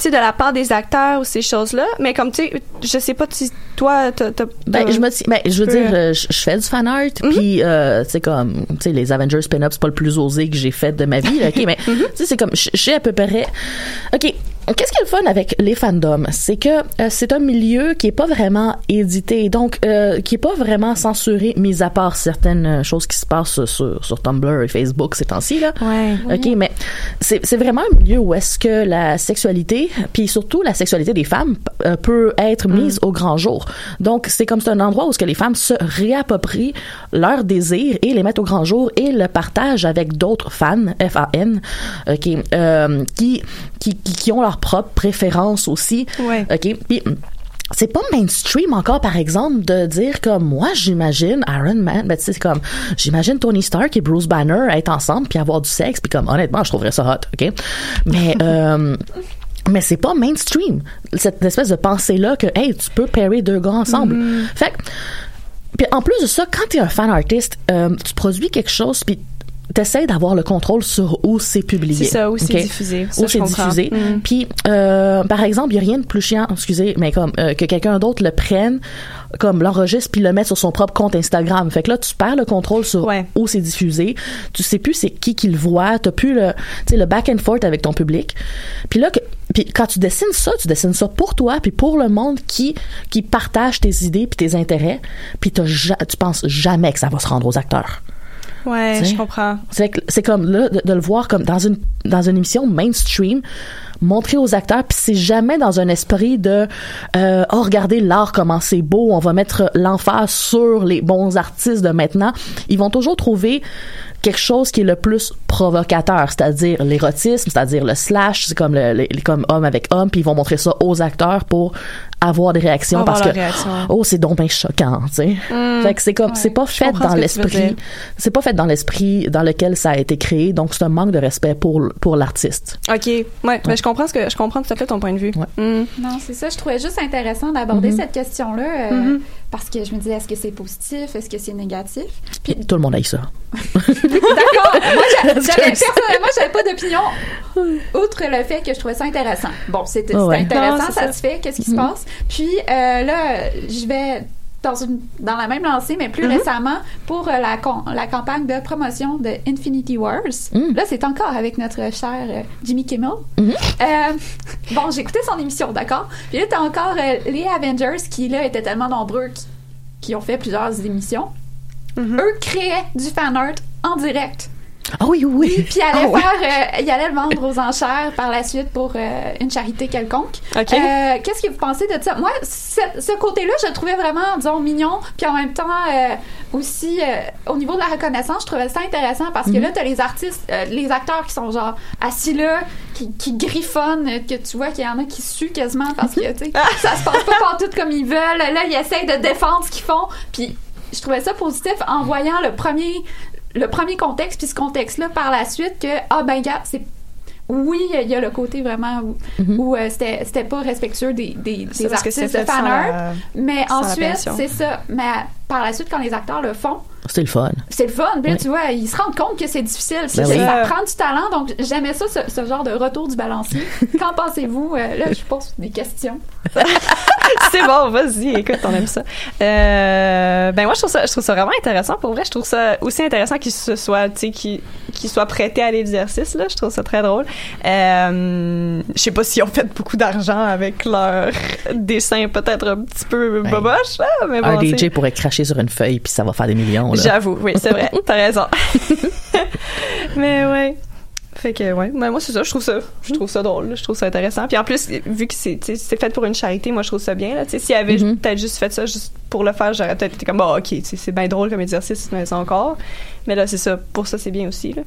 Sais, de la part des acteurs ou ces choses-là. Mais comme, tu sais, je sais pas si toi, t'as...
Ben, je me ben, je veux
peu-
dire, euh, je, je fais du fan art, puis euh, c'est comme, tu sais, les Avengers spin-up, c'est pas le plus osé que j'ai fait de ma vie, ok, mais tu sais, c'est comme, je je sais à peu près, ok. Qu'est-ce qui est le fun avec les fandoms, c'est que euh, c'est un milieu qui est pas vraiment édité, donc euh, qui est pas vraiment censuré, mis à part certaines euh, choses qui se passent sur sur Tumblr et Facebook ces temps-ci là.
Ouais.
OK, mais c'est c'est vraiment un milieu où est-ce que la sexualité, puis surtout la sexualité des femmes, euh, peut être mise au grand jour. Donc, c'est comme c'est un endroit où est-ce que les femmes se réapproprient leurs désirs et les mettent au grand jour et le partagent avec d'autres fans, F-A-N, OK, euh, qui, qui, qui, qui ont leurs propres préférences aussi.
Ouais.
OK, puis c'est pas mainstream encore par exemple de dire comme moi j'imagine Iron Man ben tu sais c'est comme j'imagine Tony Stark et Bruce Banner être ensemble puis avoir du sexe puis comme honnêtement je trouverais ça hot ok? Mais euh, mais c'est pas mainstream cette espèce de pensée là que hey tu peux pairer deux gars ensemble fait que puis en plus de ça, quand t'es un fan artiste, euh, tu produis quelque chose, puis t'essaies d'avoir le contrôle sur où c'est publié.
C'est ça, où c'est diffusé. Ça,
Où c'est diffusé.
Mm.
Puis, euh, par exemple, il y a rien de plus chiant, excusez, mais comme euh, que quelqu'un d'autre le prenne, comme l'enregistre puis le mette sur son propre compte Instagram. Fait que là, tu perds le contrôle sur
Ouais.
où c'est diffusé. Tu sais plus c'est qui qui le voit. T'as plus le, tu sais, le back and forth avec ton public. Puis là, que, puis quand tu dessines ça, tu dessines ça pour toi puis pour le monde qui qui partage tes idées puis tes intérêts. Puis tu penses jamais que ça va se rendre aux acteurs.
Ouais, je comprends.
C'est comme là de, de le voir comme dans une dans une émission mainstream montrer aux acteurs puis c'est jamais dans un esprit de euh, oh regardez l'art comment c'est beau on va mettre l'emphase sur les bons artistes de maintenant ils vont toujours trouver quelque chose qui est le plus provocateur c'est-à-dire l'érotisme c'est-à-dire le slash c'est comme le, le- comme homme avec homme puis ils vont montrer ça aux acteurs pour avoir des réactions
Avoir
parce que
réaction.
oh c'est donc bien choquant tu sais fait que c'est comme c'est pas fait dans
ce
l'esprit c'est pas fait dans l'esprit dans lequel ça a été créé donc c'est un manque de respect pour pour l'artiste
OK. Ouais, ben, je comprends ce que je comprends tout à fait ton point de vue.
Ouais.
Mm.
Non, c'est ça. Je trouvais juste intéressant d'aborder
Mhm.
cette question-là euh,
Mhm.
parce que je me disais, est-ce que c'est positif? Est-ce que c'est négatif? Puis,
tout le monde a eu ça
d'accord. Moi, j'avais, personnellement, j'avais pas d'opinion outre le fait que je trouvais ça intéressant. Bon, c'était, intéressant,
Non,
ça,
ça.
se fait. Qu'est-ce qui se passe? Puis euh, là, je vais dans une dans la même lancée, mais plus récemment pour euh, la con- la campagne de promotion de Infinity Wars.
Mhm.
Là, c'est encore avec notre cher euh, Jimmy Kimmel.
Mhm.
Euh, bon, j'ai écouté son émission, d'accord? Puis là, t'as encore euh, les Avengers qui, là, étaient tellement nombreux qui, qui ont fait plusieurs émissions.
Mhm.
Eux créaient du fan art en direct.
Ah oui, oui, oui.
Puis il allait
Ah ouais.
euh, il allait le vendre aux enchères par la suite pour euh, une charité quelconque. Euh, Qu'est-ce que vous pensez de ça? Moi, ce, ce côté-là, je le trouvais vraiment, disons, mignon. Puis en même temps, aussi au niveau de la reconnaissance, je trouvais ça intéressant parce que là, t'as les artistes, les acteurs qui sont genre assis là, qui, qui griffonnent, que tu vois qu'il y en a qui suent quasiment parce que tu sais, ça se passe pas partout comme ils veulent. Là, ils essayent de défendre ce qu'ils font. Puis je trouvais ça positif en voyant le premier le premier contexte puis ce contexte là par la suite que ah ben gars c'est oui, il y a le côté vraiment où, où, euh, c'était c'était pas respectueux des, des, artistes de
c'était
fan
sans
art,
la-
mais ensuite c'est ça. Mais par la suite, quand les acteurs le font,
C'est le fun.
c'est le fun. Puis là,
Oui.
tu vois, ils se rendent compte que c'est difficile.
Ben oui.
ça prend du talent. Donc j'aimais ça, ce, ce genre de retour du balancier. Qu'en pensez-vous? Euh, Là, je pose des questions.
c'est bon, vas-y, écoute, on aime ça. Euh, ben moi, je trouve ça, je trouve ça vraiment intéressant. Pour vrai, je trouve ça aussi intéressant qu'ils se soient, tu sais, qu'ils qu'ils soient prêtés à l'exercice. Là, je trouve ça très drôle. Euh, je sais pas s'ils ont fait beaucoup d'argent avec leur dessin, peut-être un petit peu
Ben,
boboche, là, mais bon.
un. DJ pourrait cracher sur une feuille puis ça va faire des millions.
J'avoue, oui, c'est vrai. T'as raison. Mais ouais. Fait que ouais, mais moi c'est ça, je trouve ça, je trouve ça drôle, je trouve ça intéressant. Puis en plus, vu que c'est, fait pour une charité, moi je trouve ça bien là. S'il y avait
Mhm.
peut-être juste fait ça juste pour le faire, j'aurais peut-être été comme bah ok, c'est bien drôle comme exercice, mais encore. Mais là c'est ça, pour ça c'est bien aussi là.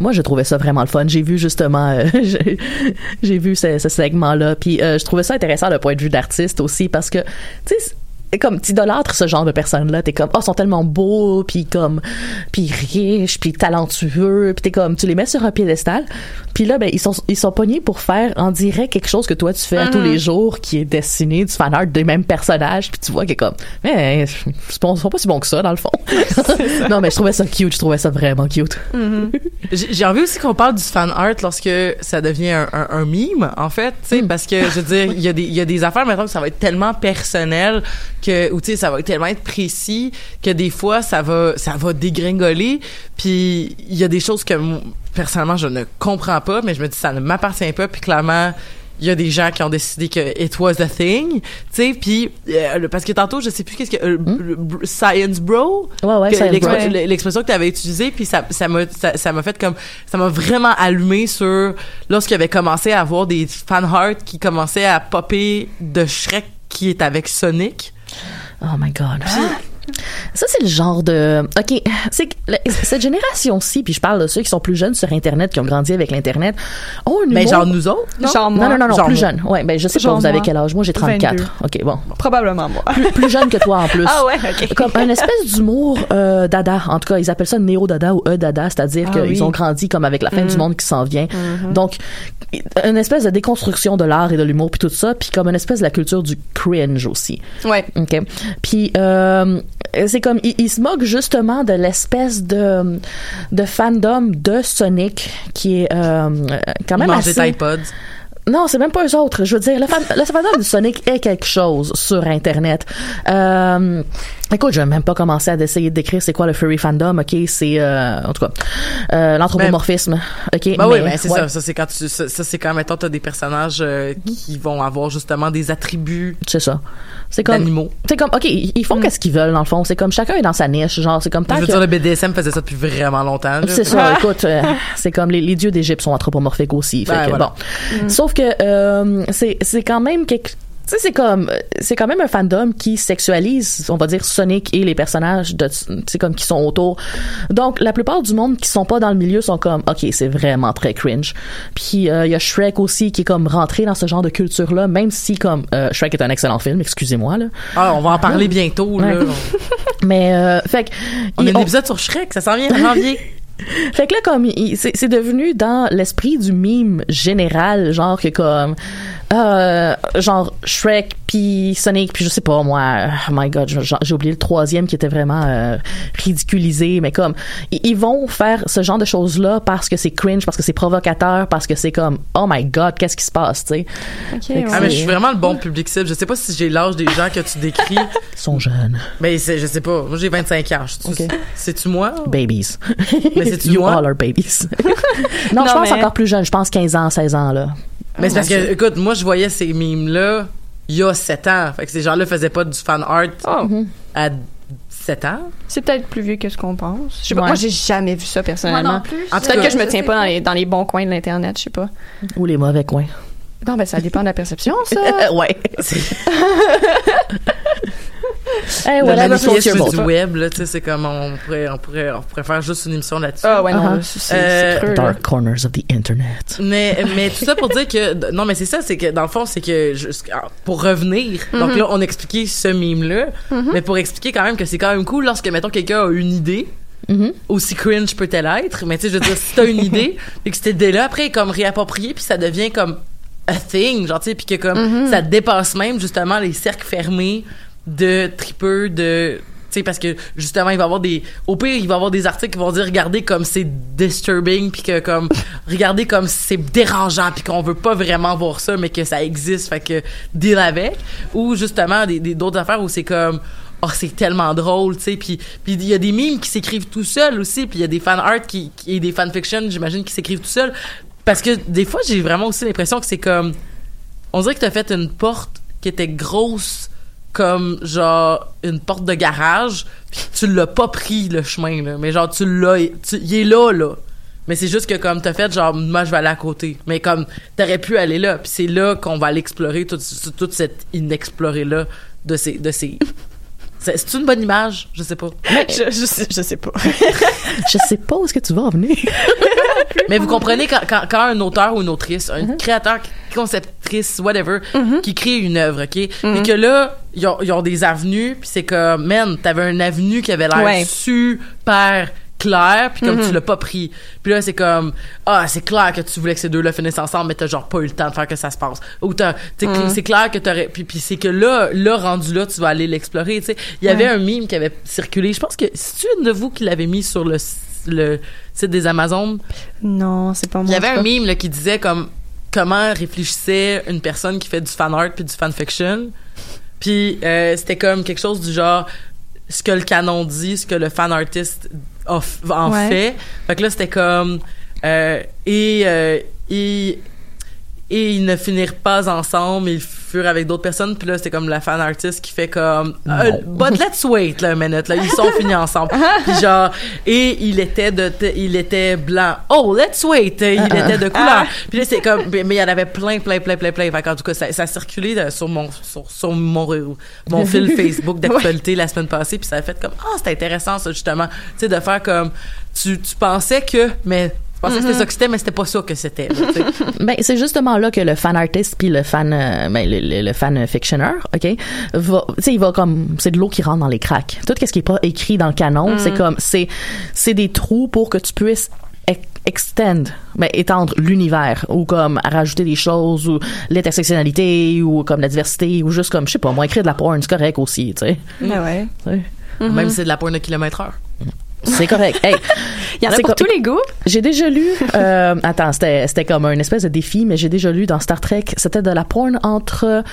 Moi, je trouvais ça vraiment le fun. J'ai vu justement, euh, j'ai- vu ce, ce segment-là, puis euh, je trouvais ça intéressant le point de vue d'artiste aussi parce que, tu sais, comme t'idolâtres ce genre de personnes-là, t'es comme, oh, ils sont tellement beaux, puis comme, puis riches, puis talentueux, puis t'es comme, tu les mets sur un piédestal, puis là, ben ils sont ils sont pognés pour faire en direct quelque chose que toi tu fais tous les jours, qui est dessiné du fan art des mêmes personnages, puis tu vois est comme, mais ils sont pas si bons que ça dans le fond. non, mais je trouvais ça cute, je trouvais ça vraiment cute.
J'ai j'ai envie aussi qu'on parle du fan art lorsque ça devient un, un, un meme, en fait, tu sais, parce que, je veux dire, il y, a des- il y a des affaires, maintenant que ça va être tellement personnel que, ou tu sais, ça va tellement être précis que des fois, ça va, ça va dégringoler, puis il y a des choses que, personnellement, je ne comprends pas, mais je me dis, ça ne m'appartient pas, puis clairement, il y a des gens qui ont décidé que it was a thing, tu sais, puis euh, parce que tantôt je sais plus qu'est-ce que euh, br- science bro,
Ouais, ouais,
l'expression que tu avais utilisée puis ça ça m'a ça ça m'a fait comme ça m'a vraiment allumé sur lorsqu'il avait commencé à avoir des fan art qui commençaient à popper de Shrek qui est avec Sonic.
Oh my god. Ça, c'est le genre de. OK. C'est que le- cette génération-ci, puis je parle de ceux qui sont plus jeunes sur Internet, qui ont grandi avec l'Internet, ont un
Mais
humour-
genre nous autres, non?
Genre moi,
Non, non, non, non,
Genre
plus
moi.
jeunes. Ouais, ben, je sais pas,
Genre
vous avez
moi.
quel âge? Moi, j'ai 34.
22.
OK, bon.
Probablement moi.
Plus, plus jeune que toi, en plus.
Ah ouais, ok.
Comme un espèce d'humour euh, dada. En tout cas, ils appellent ça néo-dada ou e-dada, c'est-à-dire
Ah
qu'ils
oui. Mm-hmm.
ont grandi comme avec la fin du monde qui s'en vient. Donc, une espèce de déconstruction de l'art et de l'humour, puis tout ça, puis comme une espèce de la culture du cringe aussi.
Ouais.
OK. Puis euh, c'est comme il, il se moque justement de l'espèce de de fandom de Sonic qui est euh, quand même
Manger
assez
iPods.
non, c'est même pas eux autres. Je veux dire, le, fan, le fandom de Sonic est quelque chose sur Internet. Euh, écoute, je vais même pas commencer à essayer de décrire c'est quoi le furry fandom. Ok, c'est euh, en tout cas euh, l'anthropomorphisme. ok,
Ben oui, mais c'est
ouais.
ça. Ça, c'est quand tu, ça, ça, c'est quand, mettons, t'as des personnages euh, qui vont avoir justement des attributs
C'est ça. C'est comme, c'est comme, ok, ils font qu'est-ce qu'ils veulent dans le fond. C'est comme chacun est dans sa niche. Genre, c'est comme tant
Je veux
que-
dire, le BDSM faisait ça depuis vraiment longtemps.
C'est ça, écoute, euh, c'est comme les, les dieux d'Égypte sont anthropomorphiques aussi. Fait
Ben,
que,
voilà.
bon. Sauf que euh, c'est c'est quand même quelque sais, c'est comme, c'est quand même un fandom qui sexualise, on va dire, Sonic et les personnages de, tu sais, comme qui sont autour. Donc, la plupart du monde qui sont pas dans le milieu sont comme, ok, c'est vraiment très cringe. Puis, euh, il y a Shrek aussi qui est comme rentré dans ce genre de culture-là, même si comme, euh, Shrek est un excellent film, excusez-moi, là.
Ah, on va en parler bientôt, là.
Ouais. Mais, euh, fait que,
On a un épisode sur Shrek, ça s'en vient en janvier.
fait que là, comme, c'est devenu dans l'esprit du mime général, genre que comme, euh, genre Shrek puis Sonic puis je sais pas moi, oh my god, j'ai oublié le troisième qui était vraiment euh, ridiculisé, mais comme, ils, vont faire ce genre de choses là parce que c'est cringe, parce que c'est provocateur, parce que c'est comme, oh my god, qu'est-ce qui se passe, tu sais?
Ouais.
Ah, mais je
c'est-
suis vraiment le bon public cible. Je sais pas si j'ai l'âge des gens que tu décris.
Ils sont jeunes,
mais c'est, je sais pas. Moi, j'ai 25 ans. Je-
Ok.
C'est-tu moi?
babies.
Mais c'est-tu
you
moi?
all are babies. non, je pense
mais-
encore plus jeune, je pense 15 ans, 16 ans là.
Mais c'est parce que, écoute, moi, je voyais ces mimes-là il y a 7 ans. Fait que ces gens-là faisaient pas du fan art
Oh.
à 7 ans.
C'est peut-être plus vieux que ce qu'on pense. Je sais pas.
Ouais.
Moi, j'ai jamais vu ça personnellement.
Moi non plus.
En tout
Peut-être
cas,
que je me tiens pas dans les, dans les bons coins de l'internet, je sais pas.
Ou les mauvais coins.
Non, ben ça dépend de la perception, ça.
Ouais. hey,
manichéisme
your
du web, là, tu sais, c'est comme on pourrait, on pourrait, on pourrait faire juste une émission là-dessus.
Ah ouais, non,
Uh-huh.
là, c'est
Euh,
là.
Dark corners of the internet.
Mais, mais tout ça pour dire que, non, mais c'est ça, c'est que dans le fond, c'est que, ah, pour revenir, donc là, on expliquait ce mime-là, mais pour expliquer quand même que c'est quand même cool lorsque, mettons, quelqu'un a une idée,
Mhm.
aussi cringe peut-elle être, mais tu sais, je veux dire, si t'as une idée, et que cette idée-là, après, est comme réappropriée, puis ça devient comme a thing, genre, tu sais, puis que comme, ça dépasse même, justement, les cercles fermés de tripeux, de tu sais parce que justement il va y avoir des au pire il va avoir des articles qui vont dire regardez comme c'est disturbing puis que comme regardez comme c'est dérangeant puis qu'on veut pas vraiment voir ça mais que ça existe fait que deal avec. Ou justement des- d'autres affaires où c'est comme oh c'est tellement drôle tu sais puis puis il y a des mimes qui s'écrivent tout seuls aussi puis il y a des fan art qui, qui et des fanfictions j'imagine qui s'écrivent tout seuls. Parce que des fois j'ai vraiment aussi l'impression que c'est comme on dirait que t'as fait une porte qui était grosse comme genre une porte de garage puis tu l'as pas pris le chemin là. Mais genre tu l'as il est là là. Mais c'est juste que comme t'as fait genre moi je vais aller à côté. Mais comme t'aurais pu aller là. Puis c'est là qu'on va aller explorer toute, toute cette inexplorée là de ces de ces c'est c'est une bonne image? Je sais pas.
Je, je, sais, je sais pas.
Je sais pas où est-ce que tu vas en venir.
Mais vous comprenez quand, quand, quand un auteur ou une autrice, un créateur, whatever, qui crée une œuvre, OK? Puis que là, ils ont, ils ont des avenues, puis c'est comme, man, t'avais une avenue qui avait l'air
Ouais.
super clair, puis comme tu l'as pas pris. Puis là, c'est comme, ah, c'est clair que tu voulais que ces deux-là finissent ensemble, mais t'as genre pas eu le temps de faire que ça se passe. Ou t'as, t'sais, c'est clair que t'aurais, puis, puis c'est que là, là, rendu là, tu vas aller l'explorer, tu sais. Il y avait un mime qui avait circulé, je pense que, c'est une de vous qui l'avait mis sur le, le site des Amazones?
Non, c'est pas moi.
Il y avait un mime là, qui disait comme comment réfléchissait une personne qui fait du fan art puis du fanfiction. Puis euh, c'était comme quelque chose du genre ce que le canon dit, ce que le fan artiste en
Ouais.
fait. Fait que là c'était comme euh, et euh, et et ils ne finirent pas ensemble, ils furent avec d'autres personnes. Puis là, c'était comme la fan artist qui fait comme euh, But let's wait là, une minute. Là, ils sont finis ensemble. Puis genre et il était de il était blanc. Oh, let's wait. Il était de couleur. Puis là, c'est comme mais il y en avait plein, plein, plein, plein, plein. Fait qu'en tout cas, ça, ça a circulé euh, sur mon sur, sur mon mon fil Facebook d'actualité la semaine passée. Puis ça a fait comme ah, c'est intéressant ça justement. Tu sais de faire comme tu tu pensais que mais tu pensais que c'était ça que c'était, mais c'était pas ça que c'était.
Ben, c'est justement là que le fan artist puis le fan, euh, ben, le, le- le fan fictionneur, ok, va, tu sais, il va comme, c'est de l'eau qui rentre dans les cracks. Tout ce qui est pas écrit dans le canon, c'est comme, c'est, c'est des trous pour que tu puisses ex- extend, ben, étendre l'univers ou comme rajouter des choses ou l'intersectionnalité ou comme la diversité ou juste comme, je sais pas, moi, écrire de la porn, c'est correct aussi, tu sais.
Ben ouais.
Même si c'est de la porn de kilomètre heure.
C'est correct. Hey,
Il y en a
c'est
pour tous les goûts.
J'ai déjà lu. Euh, attends, c'était comme un espèce de défi, mais j'ai déjà lu dans Star Trek. C'était de la porn entre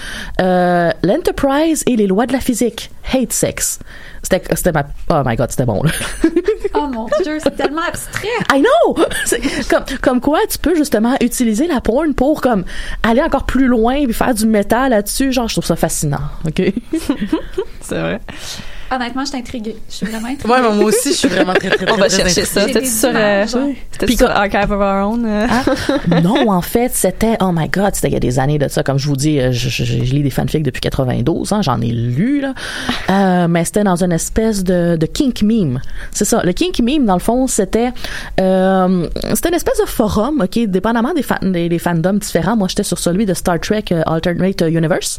euh, l'Enterprise et les lois de la physique. Hate sex. C'était ma. Oh my god, c'était bon là.
Oh mon dieu, c'est tellement abstrait.
I know. Comme comme quoi tu peux justement utiliser la porn pour comme aller encore plus loin et faire du métal là-dessus. Genre, je trouve ça fascinant. Ok?
C'est vrai.
Honnêtement, je suis intriguée. Je suis vraiment intriguée.
Ouais, mais moi aussi, je suis vraiment très, très, très,
On va
très
chercher
intriguée.
ça.
Des
sur, euh,
Puis
sur Archive of Our Own? euh.
non, en fait, c'était oh my god, c'était il y a des années de ça. Comme je vous dis, euh, je, je, je lis des fanfics depuis 92, hein, j'en ai lu là. Euh, mais c'était dans une espèce de, de kink meme. C'est ça. Le kink meme, dans le fond, c'était euh, c'était une espèce de forum, ok, dépendamment des, fan, des, des fandoms différents. Moi, j'étais sur celui de Star Trek euh, Alternate Universe.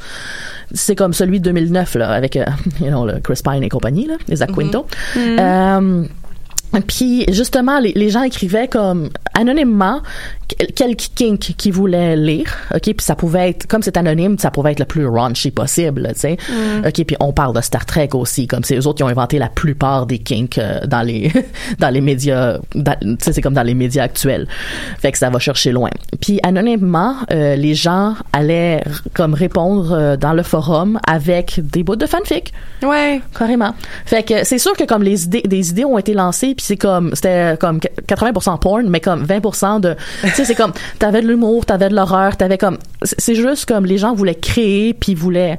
C'est comme celui de 2009 là, avec euh, you know, le Chris Pine et compagnie là, les Zach Quinto. Euh, puis justement, les, les gens écrivaient comme anonymement quel- kink qu'ils voulaient lire, ok? Puis ça pouvait être comme c'est anonyme, ça pouvait être le plus raunchy possible, tu sais. Ok. Puis on parle de Star Trek aussi, comme c'est eux autres qui ont inventé la plupart des kinks euh, dans les dans les médias, tu sais, c'est comme dans les médias actuels. Fait que ça va chercher loin. Puis anonymement, euh, les gens allaient comme répondre euh, dans le forum avec des bouts de fanfic.
Ouais.
Carrément. Fait que c'est sûr que comme les idées, des idées ont été lancées, puis c'est comme c'était comme 80% porn, mais comme 20% de, sais, c'est comme t'avais de l'humour, t'avais de l'horreur, t'avais comme, c'est juste comme les gens voulaient créer, puis voulaient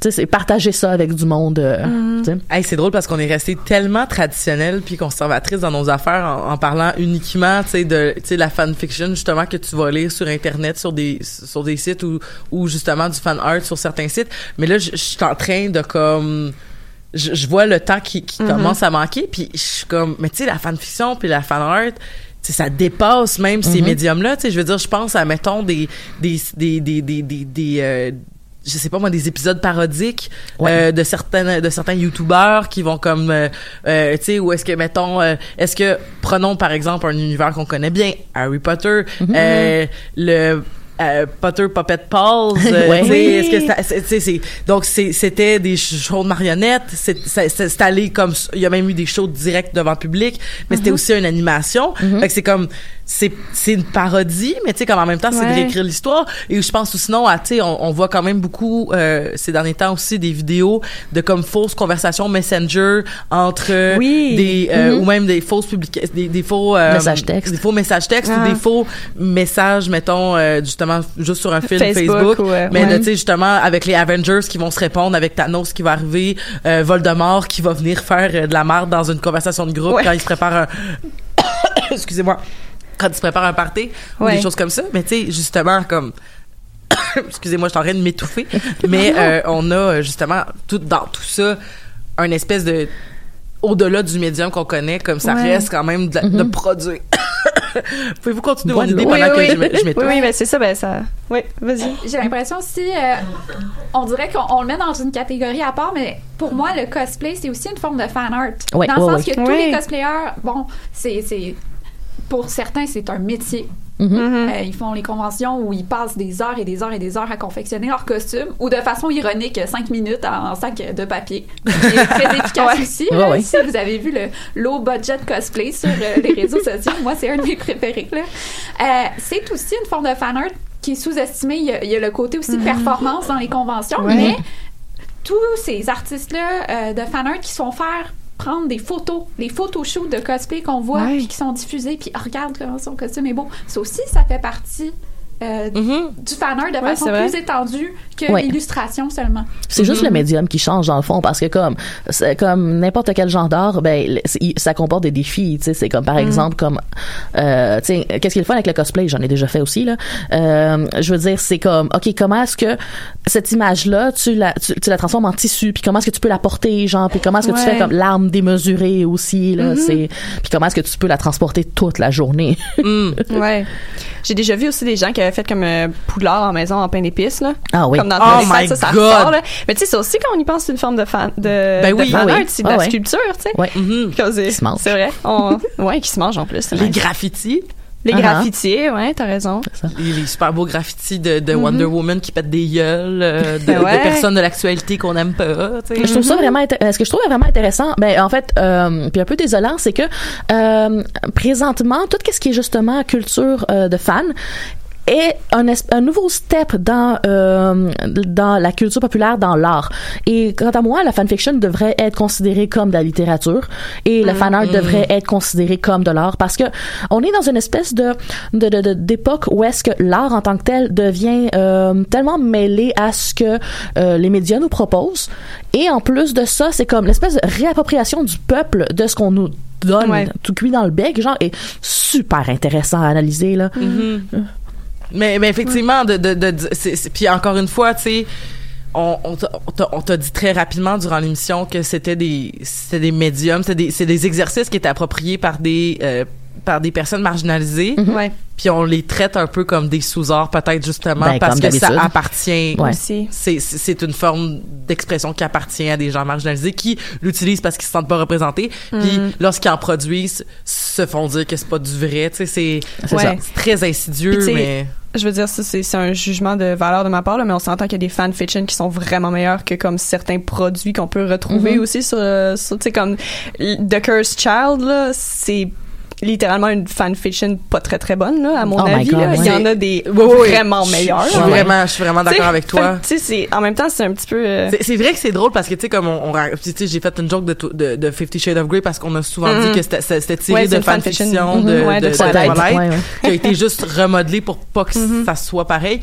tu sais, c'est partager ça avec du monde. euh,
Mm-hmm.
sais.
Hey, c'est drôle parce qu'on est resté tellement traditionnel puis conservatrice dans nos affaires en, en parlant uniquement, tu sais, de, tu sais, la fanfiction justement que tu vas lire sur internet, sur des, sur des sites ou, ou justement du fan art sur certains sites. Mais là, je suis en train de comme, je, vois le temps qui, qui commence à manquer puis je suis comme, mais tu sais, la fanfiction puis la fan art. Ça dépasse même ces médiums-là. Tu sais, je veux dire, je pense à mettons des des des des des euh, je sais pas moi des épisodes parodiques euh, de certains de certains youtubeurs qui vont comme euh, euh, tu sais ou est-ce que mettons euh, est-ce que prenons par exemple un univers qu'on connaît bien Harry Potter euh, le euh, Potter Puppet Pals euh,
Ouais.
est-ce que c'est- c'est- donc c'était des shows de marionnettes c'est allé comme il y a même eu des shows directs devant le public mais c'était aussi une animation. Fait que c'est comme c'est c'est une parodie mais tu sais comme en même temps c'est de
Ouais.
réécrire l'histoire et je pense ou sinon à tu sais on, on voit quand même beaucoup euh, ces derniers temps aussi des vidéos de comme fausses conversations messenger entre euh,
Oui.
des euh, ou même des fausses publications des, des faux euh,
Messages textes.
des faux messages textes
Ah.
ou des faux messages mettons euh, justement juste sur un fil
Facebook
Facebook,
ou,
mais de,
ouais.
tu sais justement avec les Avengers qui vont se répondre avec Thanos qui va arriver euh, Voldemort qui va venir faire euh, de la merde dans une conversation de groupe
Ouais.
quand il se prépare un excusez-moi quand il se prépare un party ou
Ouais.
des choses comme ça mais tu sais justement comme excusez-moi je suis en train de m'étouffer mais euh, on a euh, justement tout dans tout ça un espèce de au-delà du médium qu'on connaît comme ça
Ouais.
reste quand même de, de produire pouvez-vous continuer mon idée pendant
oui,
que
oui.
je m'é- je
oui,
m'étouffe?
oui, ben c'est ça, ben ça. Oui, vas-y.
J'ai l'impression aussi, euh, on dirait qu'on on le met dans une catégorie à part, mais pour moi, le cosplay, c'est aussi une forme de fan art.
Ouais,
dans le sens
ouais.
que tous les cosplayers, bon, c'est, c'est, pour certains, c'est un métier.
Mhm.
Euh, ils font les conventions où ils passent des heures et des heures et des heures à confectionner leur costume, ou de façon ironique, cinq minutes en, en sac de papier. C'est très efficace
Ouais.
aussi.
Ouais, ouais.
Si vous avez vu le low budget cosplay sur euh, les réseaux sociaux, moi, c'est un de mes préférés. Euh, c'est aussi une forme de fan art qui est sous-estimée. Il y a, il y a le côté aussi performance dans les conventions,
Ouais.
mais tous ces artistes-là euh, de fan art qui se font faire prendre des photos, les photoshoots de cosplay qu'on voit, puis qui sont diffusés, puis oh, regarde comment son costume est beau. Ça aussi, ça fait partie euh,
Mhm.
du fan art de
Ouais,
façon plus étendue que
Ouais.
l'illustration seulement.
C'est juste le médium qui change dans le fond parce que comme c'est comme n'importe quel genre d'art ben ça comporte des défis tu sais. C'est comme par exemple comme euh, tu sais qu'est-ce qui est le fun avec le cosplay? J'en ai déjà fait aussi là. Euh, je veux dire c'est comme ok comment est-ce que cette image là tu la tu, tu la transformes en tissu? Puis comment est-ce que tu peux la porter genre? Puis comment est-ce que tu fais comme l'arme démesurée aussi là c'est puis comment est-ce que tu peux la transporter toute la journée?
Ouais. J'ai déjà vu aussi des gens qui avaient fait comme un poulard en maison en pain d'épices, là.
ah oui
Comme dans
Oh
tous les
my
sens, ça, ça
God.
ressort, là. Mais tu sais, c'est aussi quand on y pense, c'est une forme de fan, de,
Ben
de
oui.
fan
Ah oui.
art, de
Ah ouais.
sculpture, tu sais.
ouais
Mhm.
Qui se mange.
C'est vrai. On, ouais, qui se mange en plus.
les graffitis
Les
ah.
graffitis, ouais, t'as raison.
les, les super beaux graffitis de, de Wonder Woman qui pètent des gueules euh, de,
Ouais.
de personnes de l'actualité qu'on aime pas tu sais.
Je trouve ça vraiment inté- euh, ce que je trouve vraiment intéressant ben en fait euh, puis un peu désolant c'est que euh, présentement tout ce qui est justement culture euh, de fans est un, un nouveau step dans euh, dans la culture populaire dans l'art. Et quant à moi la fanfiction devrait être considérée comme de la littérature et le fan art devrait être considéré comme de l'art parce que on est dans une espèce de de de- de- d'époque où est-ce que l'art en tant que tel devient euh, tellement mêlé à ce que euh, les médias nous proposent. Et en plus de ça c'est comme l'espèce de réappropriation du peuple de ce qu'on nous donne
Ouais.
tout cuit dans le bec genre est super intéressant à analyser là
Mais, mais effectivement, de, de, de, de- c'est- c'est- puis encore une fois, tu sais, on, on t'a- on t'a- on t'a dit très rapidement durant l'émission que c'était des, c'était des médiums, c'est des, c'est des exercices qui étaient appropriés par des, euh, par des personnes marginalisées,
Ouais.
puis on les traite un peu comme des sous-arts, peut-être justement
Ben,
parce que ça appartient.
Ouais.
Aussi.
C'est, une forme d'expression qui appartient à des gens marginalisés qui l'utilisent parce qu'ils se sentent pas représentés. Puis lorsqu'ils en produisent, se font dire que c'est pas du vrai. Tu sais, c'est,
Ouais.
très insidieux,
sais,
mais.
Je veux dire, ça, c'est c'est un jugement de valeur de ma part, là, mais on s'entend qu'il y a des fanfictions qui sont vraiment meilleurs que comme certains produits qu'on peut retrouver aussi sur, euh, sur tu sais, comme The Cursed Child, là, c'est littéralement une fanfiction pas très très bonne, là, à mon
Oh
avis.
God,
là. Il y
ouais.
en a des
Oui, oui, oui.
vraiment meilleurs.
Je suis vraiment, je suis vraiment
Tu sais,
d'accord avec toi.
fait que, Tu sais, c'est- en même temps, c'est un petit peu... euh,
C'est- vrai que c'est drôle parce que tu sais comme on, on j'ai fait une joke de, de de Fifty Shades of Grey parce qu'on a souvent dit que c'était tiré
Ouais,
de
une fanfiction.
fanfiction
Mhm.
de,
Ouais,
de,
de Twilight.
Twilight,
Ouais, ouais.
qui a été juste remodelé pour pas que ça soit pareil.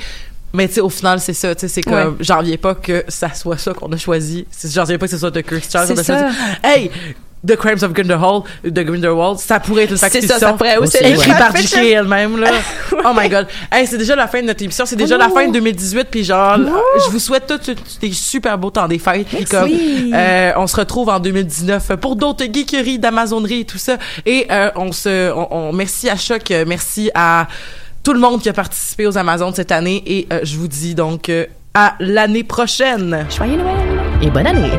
Mais tu sais, au final, c'est ça. Tu sais, c'est comme, j'en reviens pas que ça soit ça qu'on a choisi. J'en reviens pas que ce soit The Cursed Child. Hey! The Crimes of Grindelwald, de Grindelwald, ça pourrait être une
C'est
fiction.
ça, ça pourrait aussi
être
Écrit par. J.K. elle-même, là. Oh my god. Hey, c'est déjà la fin de notre émission. C'est déjà la fin de 2018. Puis genre, je vous souhaite tous des super beaux temps des fêtes. Puis comme, euh, on se retrouve en 2019 pour d'autres geekeries d'Amazonerie et tout ça. Et euh, on se, on, on- merci à Choc, euh, merci à tout le monde qui a participé aux Amazones cette année. Et euh, je vous dis donc euh, à l'année prochaine.
Joyeux Noël!
Et bonne année!